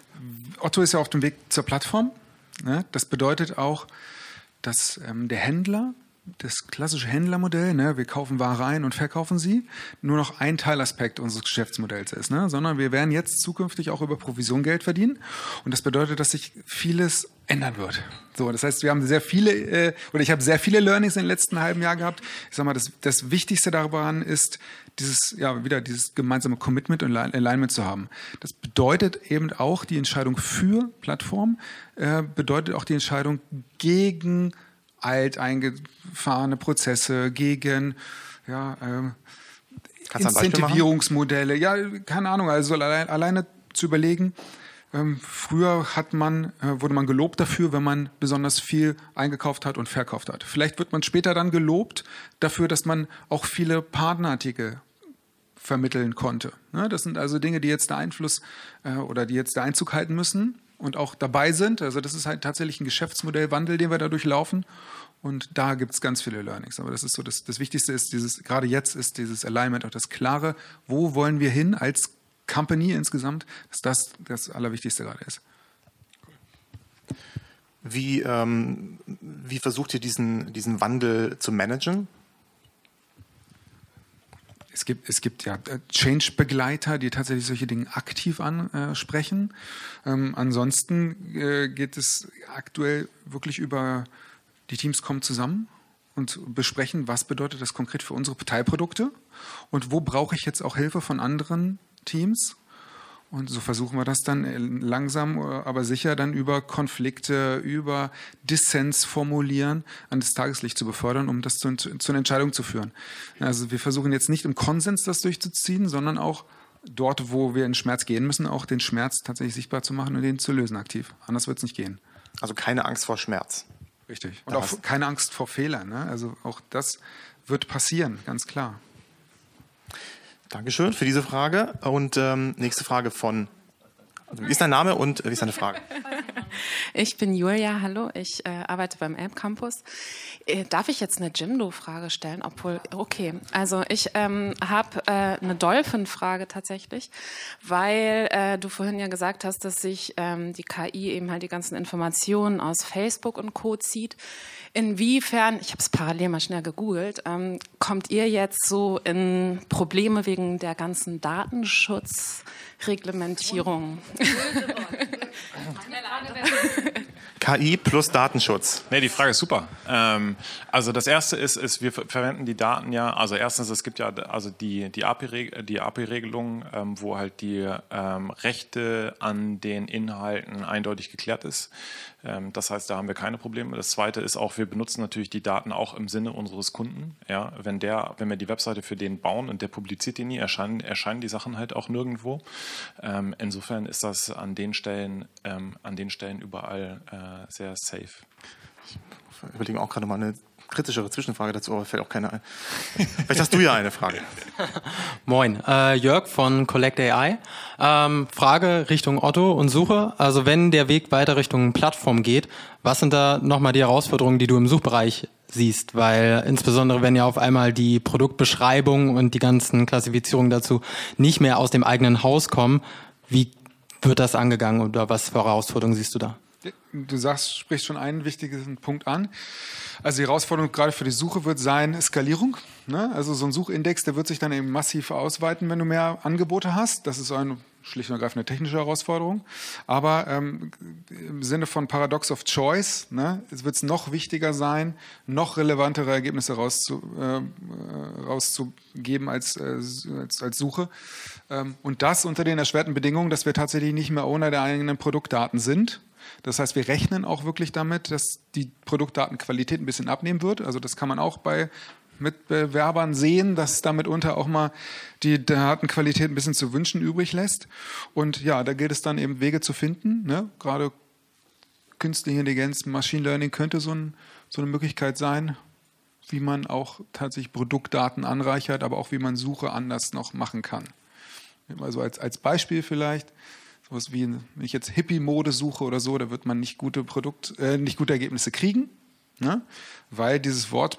Otto ist ja auf dem Weg zur Plattform. Ne? Das bedeutet auch, dass ähm, der Händler, das klassische Händlermodell, ne, wir kaufen Ware ein und verkaufen sie, nur noch ein Teilaspekt unseres Geschäftsmodells ist, ne? sondern wir werden jetzt zukünftig auch über Provision Geld verdienen. Und das bedeutet, dass sich vieles ändern wird. So, das heißt, wir haben sehr viele, äh, oder ich habe sehr viele Learnings in den letzten halben Jahr gehabt. Ich sag mal, das, das Wichtigste daran ist, dieses, ja, wieder dieses gemeinsame Commitment und Alignment zu haben. Das bedeutet eben auch die Entscheidung für Plattform, äh, bedeutet auch die Entscheidung gegen alt eingefahrene Prozesse, gegen ja, äh, Incentivierungsmodelle. Ja, keine Ahnung, also allein, alleine zu überlegen, ähm, früher hat man, äh, wurde man gelobt dafür, wenn man besonders viel eingekauft hat und verkauft hat. Vielleicht wird man später dann gelobt dafür, dass man auch viele Partnerartikel vermitteln konnte. Ne? Das sind also Dinge, die jetzt der Einfluss äh, oder die jetzt der Einzug halten müssen und auch dabei sind. Also das ist halt tatsächlich ein Geschäftsmodellwandel, den wir da durchlaufen. Und da gibt es ganz viele Learnings. Aber das ist so, das, das Wichtigste ist dieses, gerade jetzt ist dieses Alignment, auch das Klare, wo wollen wir hin als Company insgesamt, dass das das Allerwichtigste gerade ist. Wie, ähm, wie versucht ihr diesen, diesen Wandel zu managen? Es gibt, es gibt ja äh, Change-Begleiter, die tatsächlich solche Dinge aktiv ansprechen. Ähm, ansonsten äh, geht es aktuell wirklich über, die Teams kommen zusammen und besprechen, was bedeutet das konkret für unsere Teilprodukte und wo brauche ich jetzt auch Hilfe von anderen Teams. Und so versuchen wir das dann äh, langsam, äh, aber sicher dann über Konflikte, über Dissens formulieren an das Tageslicht zu befördern, um das zu, zu einer Entscheidung zu führen. Also wir versuchen jetzt nicht im Konsens das durchzuziehen, sondern auch dort, wo wir in Schmerz gehen müssen, auch den Schmerz tatsächlich sichtbar zu machen und den zu lösen aktiv. Anders wird es nicht gehen. Also keine Angst vor Schmerz. Richtig. Und auch keine Angst vor Fehlern. Ne? Also auch das wird passieren, ganz klar. Dankeschön für diese Frage. Und ähm, nächste Frage von. Also, wie ist dein Name und wie ist deine Frage? Ich bin Julia, hallo, ich äh, arbeite beim Elb Campus. Äh, darf ich jetzt eine Jimdo-Frage stellen? Obwohl, okay, also ich ähm, habe äh, eine Dolphin-Frage tatsächlich, weil äh, du vorhin ja gesagt hast, dass sich ähm, die KI eben halt die ganzen Informationen aus Facebook und Co. zieht. Inwiefern, ich habe es parallel mal schnell gegoogelt, ähm, kommt ihr jetzt so in Probleme wegen der ganzen Datenschutzreglementierung? KI plus Datenschutz. Nee, die Frage ist super. Ähm, also das erste ist, ist, wir verwenden die Daten ja, also erstens, es gibt ja also die, die API-Regelung, API ähm, wo halt die ähm, Rechte an den Inhalten eindeutig geklärt ist. Ähm, das heißt, da haben wir keine Probleme. Das zweite ist auch, wir benutzen natürlich die Daten auch im Sinne unseres Kunden. Ja, wenn der, wenn wir die Webseite für den bauen und der publiziert die nie, erscheinen, erscheinen die Sachen halt auch nirgendwo. Ähm, insofern ist das an den Stellen, ähm, an den Stellen überall äh, sehr safe. Ich überlege auch gerade mal eine kritischere Zwischenfrage dazu, aber fällt auch keine ein. Vielleicht hast du ja eine Frage. Moin, äh, Jörg von Collect AI. Ähm, Frage Richtung Otto und Suche. Also wenn der Weg weiter Richtung Plattform geht, was sind da nochmal die Herausforderungen, die du im Suchbereich siehst? Weil insbesondere wenn ja auf einmal die Produktbeschreibung und die ganzen Klassifizierungen dazu nicht mehr aus dem eigenen Haus kommen, wie wird das angegangen oder was für Herausforderungen siehst du da? Du sagst, sprichst schon einen wichtigen Punkt an. Also die Herausforderung gerade für die Suche wird sein Skalierung. Ne? Also so ein Suchindex, der wird sich dann eben massiv ausweiten, wenn du mehr Angebote hast. Das ist eine schlicht und ergreifend eine technische Herausforderung. Aber ähm, im Sinne von Paradox of Choice ne, wird es noch wichtiger sein, noch relevantere Ergebnisse rauszu, äh, rauszugeben als, äh, als, als Suche. Ähm, und das unter den erschwerten Bedingungen, dass wir tatsächlich nicht mehr ohne der eigenen Produktdaten sind, das heißt, wir rechnen auch wirklich damit, dass die Produktdatenqualität ein bisschen abnehmen wird. Also das kann man auch bei Mitbewerbern sehen, dass damit unter auch mal die Datenqualität ein bisschen zu wünschen übrig lässt. Und ja, da gilt es dann eben Wege zu finden. Ne? Gerade künstliche Intelligenz, Machine Learning könnte so, ein, so eine Möglichkeit sein, wie man auch tatsächlich Produktdaten anreichert, aber auch wie man Suche anders noch machen kann. Also als, als Beispiel vielleicht, sowas wie, wenn ich jetzt Hippie-Mode suche oder so, da wird man nicht gute Produkt, äh, nicht gute Ergebnisse kriegen, ne? weil dieses Wort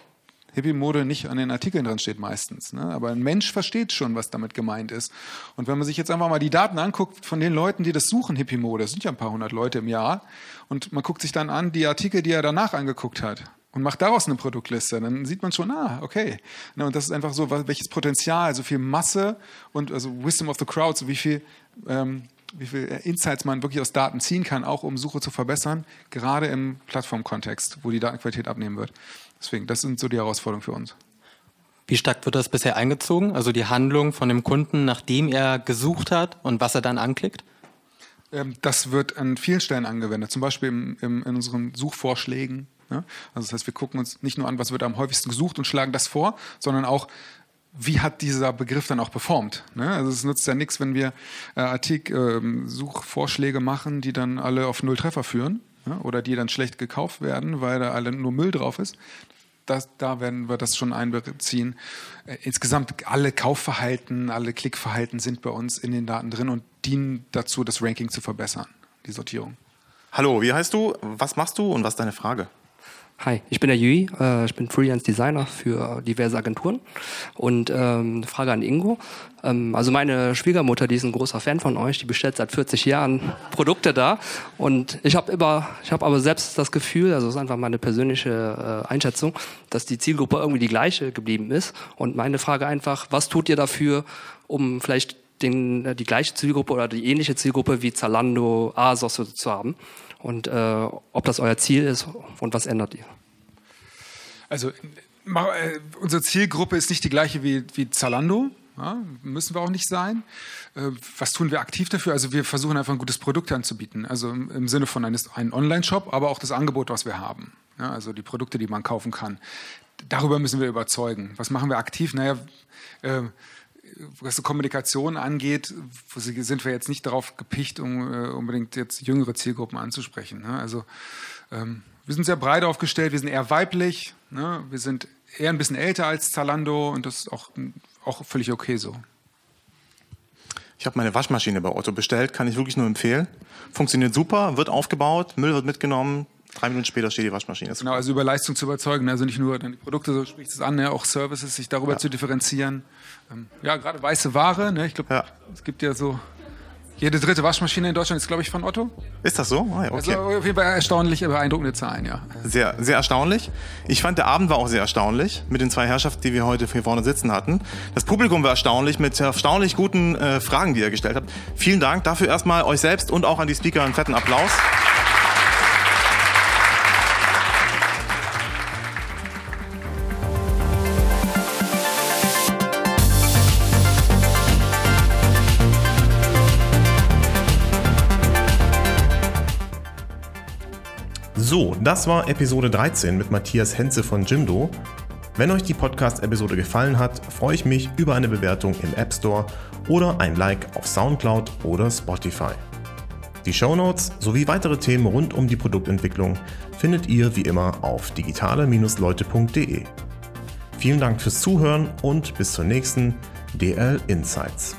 Hippie-Mode nicht an den Artikeln dran steht meistens. Ne? Aber ein Mensch versteht schon, was damit gemeint ist. Und wenn man sich jetzt einfach mal die Daten anguckt von den Leuten, die das suchen, Hippie-Mode, das sind ja ein paar hundert Leute im Jahr, und man guckt sich dann an die Artikel, die er danach angeguckt hat und macht daraus eine Produktliste, dann sieht man schon, ah, okay. Ne, und das ist einfach so, welches Potenzial, so viel Masse und also Wisdom of the Crowd, so wie viel, ähm, wie viel Insights man wirklich aus Daten ziehen kann, auch um Suche zu verbessern, gerade im Plattformkontext, wo die Datenqualität abnehmen wird. Deswegen, das sind so die Herausforderungen für uns. Wie stark wird das bisher eingezogen? Also die Handlung von dem Kunden, nachdem er gesucht hat und was er dann anklickt? Ähm, das wird an vielen Stellen angewendet, zum Beispiel im, im, in unseren Suchvorschlägen. Ja? Also das heißt, wir gucken uns nicht nur an, was wird am häufigsten gesucht und schlagen das vor, sondern auch, wie hat dieser Begriff dann auch performt? Ne? Also es nutzt ja nichts, wenn wir äh, Artikel, äh, Suchvorschläge machen, die dann alle auf Null Treffer führen ja? oder die dann schlecht gekauft werden, weil da alle nur Müll drauf ist. Das, da werden wir das schon einbeziehen. Äh, insgesamt alle Kaufverhalten, alle Klickverhalten sind bei uns in den Daten drin und dienen dazu, das Ranking zu verbessern, die Sortierung. Hallo, wie heißt du? Was machst du und was ist deine Frage? Hi, ich bin der Yui, äh, ich bin Freelance Designer für diverse Agenturen und ähm, Frage an Ingo. Ähm, also meine Schwiegermutter, die ist ein großer Fan von euch, die bestellt seit 40 Jahren Produkte da und ich habe immer, ich habe aber selbst das Gefühl, also das ist einfach meine persönliche äh, Einschätzung, dass die Zielgruppe irgendwie die gleiche geblieben ist und meine Frage einfach, was tut ihr dafür, um vielleicht den, äh, die gleiche Zielgruppe oder die ähnliche Zielgruppe wie Zalando, ASOS zu haben? Und äh, ob das euer Ziel ist und was ändert ihr? Also äh, unsere Zielgruppe ist nicht die gleiche wie, wie Zalando. Ja, müssen wir auch nicht sein. Äh, was tun wir aktiv dafür? Also wir versuchen einfach ein gutes Produkt anzubieten. Also im, Sinne von eines, einem Online-Shop, aber auch das Angebot, was wir haben. Ja, also die Produkte, die man kaufen kann. Darüber müssen wir überzeugen. Was machen wir aktiv? Naja, äh, was die Kommunikation angeht, sind wir jetzt nicht darauf gepicht, um äh, unbedingt jetzt jüngere Zielgruppen anzusprechen. Ne? Also ähm, wir sind sehr breit aufgestellt, wir sind eher weiblich, ne? wir sind eher ein bisschen älter als Zalando und das ist auch, auch völlig okay so. Ich habe meine Waschmaschine bei Otto bestellt, kann ich wirklich nur empfehlen. Funktioniert super, wird aufgebaut, Müll wird mitgenommen, drei Minuten später steht die Waschmaschine. Genau, also über Leistung zu überzeugen, ne? also nicht nur die Produkte, so spricht es an, ne? auch Services, sich darüber ja. zu differenzieren. Ähm, ja, gerade weiße Ware, ne? ich glaube, ja. es gibt ja so, jede dritte Waschmaschine in Deutschland ist, glaube ich, von Otto. Ist das so? Ja, okay. Also auf jeden Fall erstaunlich, beeindruckende Zahlen, ja. Sehr, sehr erstaunlich. Ich fand, der Abend war auch sehr erstaunlich mit den zwei Herrschaften, die wir heute hier vorne sitzen hatten. Das Publikum war erstaunlich mit erstaunlich guten äh, Fragen, die ihr gestellt habt. Vielen Dank dafür erstmal euch selbst und auch an die Speaker einen fetten Applaus. So, das war Episode 13 mit Matthias Henze von Jimdo. Wenn euch die Podcast-Episode gefallen hat, freue ich mich über eine Bewertung im App Store oder ein Like auf Soundcloud oder Spotify. Die Show Notes sowie weitere Themen rund um die Produktentwicklung findet ihr wie immer auf digitale-leute.de. Vielen Dank fürs Zuhören und bis zur nächsten DL Insights.